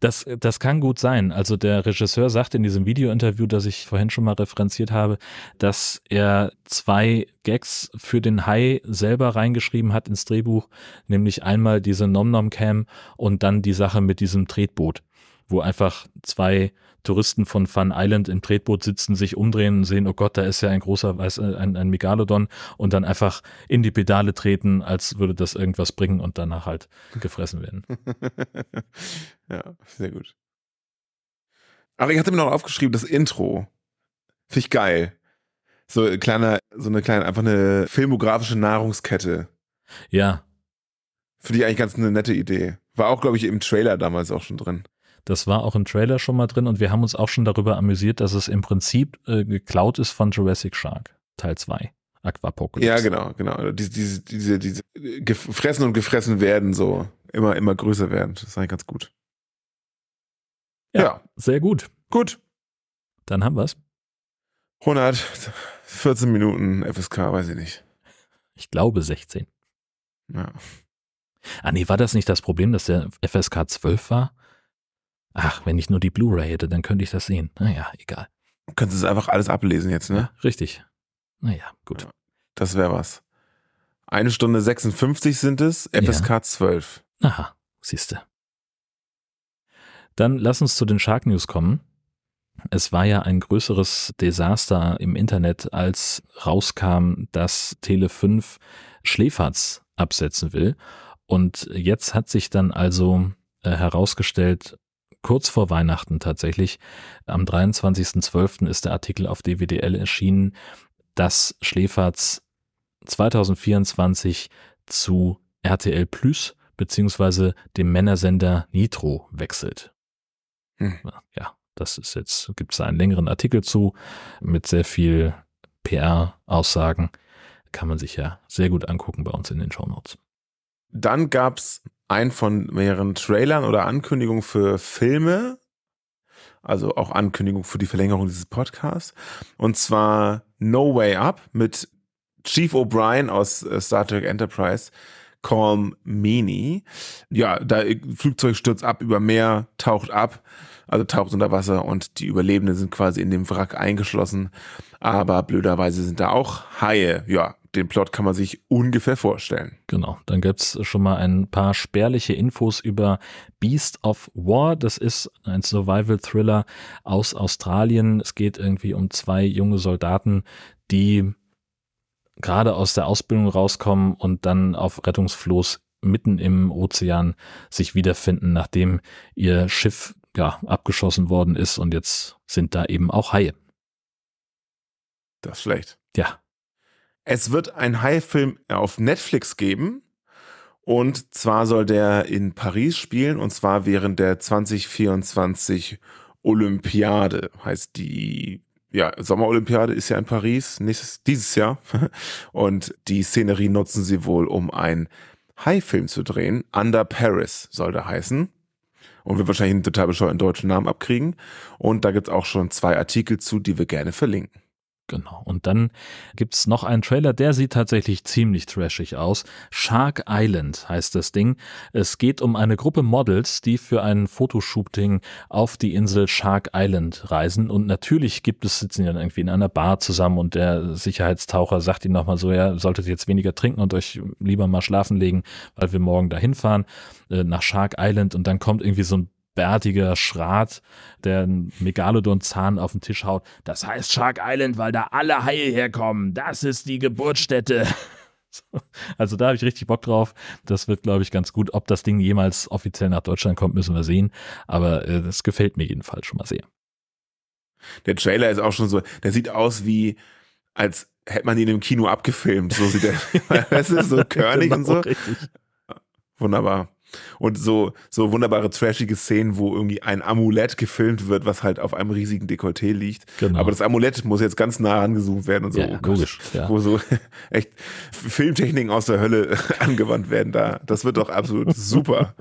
S2: Das, das kann gut sein. Also der Regisseur sagt in diesem Videointerview, das ich vorhin schon mal referenziert habe, dass er zwei Gags für den Hai selber reingeschrieben hat ins Drehbuch, nämlich einmal diese Nom-Nom-Cam und dann die Sache mit diesem Tretboot, wo einfach zwei Touristen von Fun Island im Tretboot sitzen, sich umdrehen und sehen, oh Gott, da ist ja ein großer, weiß, äh, ein, ein Megalodon und dann einfach in die Pedale treten, als würde das irgendwas bringen und danach halt gefressen werden.
S1: ja, sehr gut. Aber ich hatte mir noch aufgeschrieben, das Intro. Finde ich geil. So ein kleiner, so eine kleine, einfach eine filmografische Nahrungskette.
S2: Ja,
S1: Finde ich eigentlich ganz eine nette Idee. War auch, glaube ich, im Trailer damals auch schon drin.
S2: Das war auch im Trailer schon mal drin und wir haben uns auch schon darüber amüsiert, dass es im Prinzip äh, geklaut ist von Jurassic Shark, Teil 2, Aquapocalypse.
S1: Ja, genau, genau. Diese, diese, diese, diese gefressen und gefressen werden, so immer, immer größer werden. Das ist eigentlich ganz gut.
S2: Ja.
S1: ja.
S2: Sehr gut.
S1: Gut.
S2: Dann haben wir's.
S1: 114 Minuten FSK, weiß ich nicht.
S2: Ich glaube 16.
S1: Ja.
S2: Ah nee, war das nicht das Problem, dass der FSK 12 war? Ach, wenn ich nur die Blu-ray hätte, dann könnte ich das sehen. Naja, egal.
S1: Könntest du einfach alles ablesen jetzt, ne?
S2: Ja, richtig. Naja, gut.
S1: Ja. Das wäre was. Eine Stunde 56 sind es, FSK 12.
S2: Aha, siehste. Dann lass uns zu den Shark News kommen. Es war ja ein größeres Desaster im Internet, als rauskam, dass Tele5 Schläferz absetzen will. Und jetzt hat sich dann also äh, herausgestellt, kurz vor Weihnachten tatsächlich, am 23.12. ist der Artikel auf DWDL erschienen, dass Schläferz 2024 zu RTL Plus beziehungsweise dem Männersender Nitro wechselt.
S1: Hm.
S2: Ja, das ist jetzt, gibt es einen längeren Artikel zu mit sehr viel PR-Aussagen. Kann man sich ja sehr gut angucken bei uns in den Shownotes.
S1: Dann gab's ein von mehreren Trailern oder Ankündigungen für Filme. Also auch Ankündigung für die Verlängerung dieses Podcasts. Und zwar No Way Up mit Chief O'Brien aus äh, Star Trek Enterprise, Calm Meany. Ja, da Flugzeug stürzt ab über Meer, taucht ab, also taucht unter Wasser und die Überlebenden sind quasi in dem Wrack eingeschlossen. Aber blöderweise sind da auch Haie. Ja, den Plot kann man sich ungefähr vorstellen.
S2: Genau, dann gibt's schon mal ein paar spärliche Infos über Beast of War. Das ist ein Survival-Thriller aus Australien. Es geht irgendwie um zwei junge Soldaten, die gerade aus der Ausbildung rauskommen und dann auf Rettungsfloß mitten im Ozean sich wiederfinden, nachdem ihr Schiff ja abgeschossen worden ist und jetzt sind da eben auch Haie.
S1: Das ist schlecht.
S2: Ja.
S1: Es wird ein Hai-Film auf Netflix geben. Und zwar soll der in Paris spielen, und zwar während der 2024 Olympiade. Heißt die, ja, Sommerolympiade ist ja in Paris, nächstes, dieses Jahr. Und die Szenerie nutzen sie wohl, um einen Hai-Film zu drehen. Under Paris soll der heißen. Und wir wahrscheinlich einen total bescheuerten deutschen Namen abkriegen. Und da gibt's auch schon zwei Artikel zu, die wir gerne verlinken.
S2: Genau. Und dann gibt's noch einen Trailer, der sieht tatsächlich ziemlich trashig aus. Shark Island heißt das Ding. Es geht um eine Gruppe Models, die für ein Fotoshooting auf die Insel Shark Island reisen. Und natürlich gibt es, sitzen ja irgendwie in einer Bar zusammen und der Sicherheitstaucher sagt ihnen nochmal so, ja, solltet jetzt weniger trinken und euch lieber mal schlafen legen, weil wir morgen dahin fahren äh, nach Shark Island. Und dann kommt irgendwie so ein bärtiger Schrat, der einen Megalodon-Zahn auf den Tisch haut. Das heißt Shark Island, weil da alle Haie herkommen. Das ist die Geburtsstätte. Also da habe ich richtig Bock drauf. Das wird, glaube ich, ganz gut. Ob das Ding jemals offiziell nach Deutschland kommt, müssen wir sehen. Aber äh, das gefällt mir jedenfalls schon mal sehr.
S1: Der Trailer ist auch schon so, der sieht aus wie, als hätte man ihn im Kino abgefilmt. So sieht er. das ist so körnig genau, und so. Richtig. Wunderbar. Und so, so wunderbare trashige Szenen, wo irgendwie ein Amulett gefilmt wird, was halt auf einem riesigen Dekolleté liegt. Genau. Aber das Amulett muss jetzt ganz nah angezoomt werden und so.
S2: Ja, oh logisch. Ja.
S1: Wo so echt Filmtechniken aus der Hölle angewandt werden da. Das wird doch absolut super.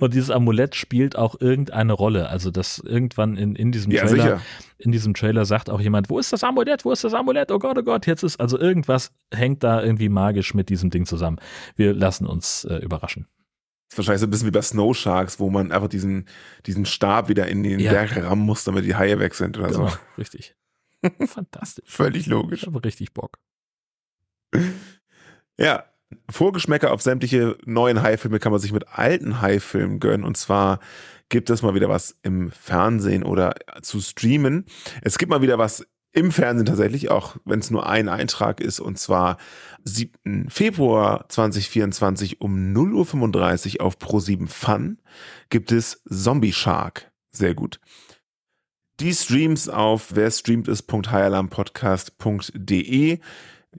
S2: Und dieses Amulett spielt auch irgendeine Rolle. Also, dass irgendwann in, in diesem ja, Trailer, sicher. in diesem Trailer sagt auch jemand, wo ist das Amulett? Wo ist das Amulett? Oh Gott, oh Gott, jetzt ist, also irgendwas hängt da irgendwie magisch mit diesem Ding zusammen. Wir lassen uns äh, überraschen
S1: ist wahrscheinlich so ein bisschen wie bei Snow Sharks, wo man einfach diesen, diesen Stab wieder in den ja. Berg rammen muss, damit die Haie weg sind oder genau, so.
S2: Richtig. Fantastisch.
S1: Völlig logisch.
S2: Ich habe richtig Bock.
S1: Ja, Vorgeschmäcker auf sämtliche neuen Haifilme kann man sich mit alten Haifilmen gönnen. Und zwar gibt es mal wieder was im Fernsehen oder zu streamen. Es gibt mal wieder was im Fernsehen tatsächlich, auch wenn es nur ein Eintrag ist, und zwar 7. Februar 2024 um 0.35 Uhr auf Pro7 Fun gibt es Zombie Shark. Sehr gut. Die Streams auf wer streamt ist.highalarmpodcast.de.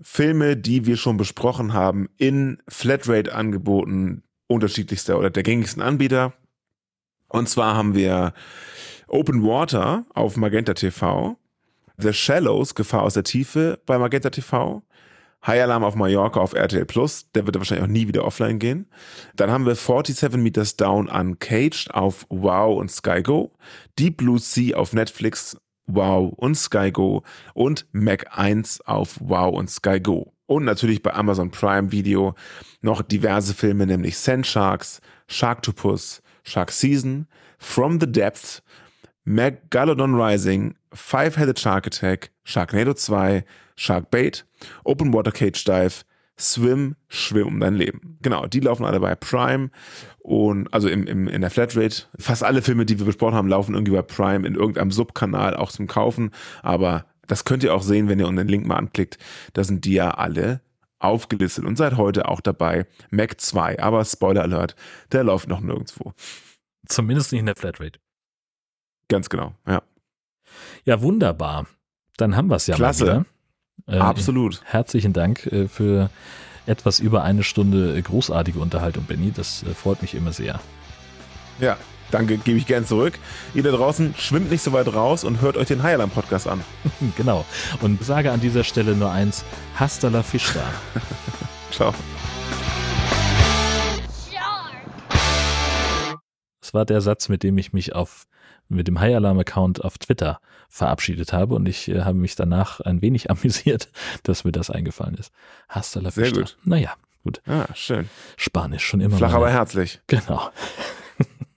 S1: Filme, die wir schon besprochen haben, in Flatrate-Angeboten unterschiedlichster oder der gängigsten Anbieter. Und zwar haben wir Open Water auf Magenta TV, The Shallows, Gefahr aus der Tiefe bei Magenta TV. High Alarm auf Mallorca auf RTL Plus, der wird wahrscheinlich auch nie wieder offline gehen. Dann haben wir 47 Meters Down Uncaged auf Wow und Sky Go, Deep Blue Sea auf Netflix, Wow und Sky Go und Mac 1 auf Wow und Sky Go. Und natürlich bei Amazon Prime Video noch diverse Filme, nämlich Sand Sharks, Sharktopus, Shark Season, From the Depths, Megalodon Rising, Five-Headed Shark Attack, Sharknado 2, Shark Bait, Open Water Cage Dive, Swim, Schwimm um dein Leben. Genau, die laufen alle bei Prime und also im, im, in der Flatrate. Fast alle Filme, die wir besprochen haben, laufen irgendwie bei Prime in irgendeinem Subkanal auch zum Kaufen. Aber das könnt ihr auch sehen, wenn ihr den Link mal anklickt. Da sind die ja alle aufgelistet und seit heute auch dabei. Mac 2, aber Spoiler Alert, der läuft noch nirgendwo.
S2: Zumindest nicht in der Flatrate.
S1: Ganz genau, ja.
S2: Ja, wunderbar. Dann haben wir es ja
S1: Klasse. mal
S2: wieder. Äh,
S1: Absolut.
S2: Herzlichen Dank äh, für etwas über eine Stunde großartige Unterhaltung, Benny. Das äh, freut mich immer sehr.
S1: Ja, danke, gebe ich gern zurück. Ihr da draußen schwimmt nicht so weit raus und hört euch den High Podcast an.
S2: genau. Und sage an dieser Stelle nur eins: Hasta la Fischda.
S1: Ciao.
S2: Das war der Satz, mit dem ich mich auf mit dem High Alarm Account auf Twitter verabschiedet habe und ich äh, habe mich danach ein wenig amüsiert, dass mir das eingefallen ist. Hasta la
S1: Sehr
S2: vista.
S1: gut.
S2: Naja, gut.
S1: Ah, schön.
S2: Spanisch schon immer.
S1: Flach
S2: meine-
S1: aber herzlich.
S2: Genau.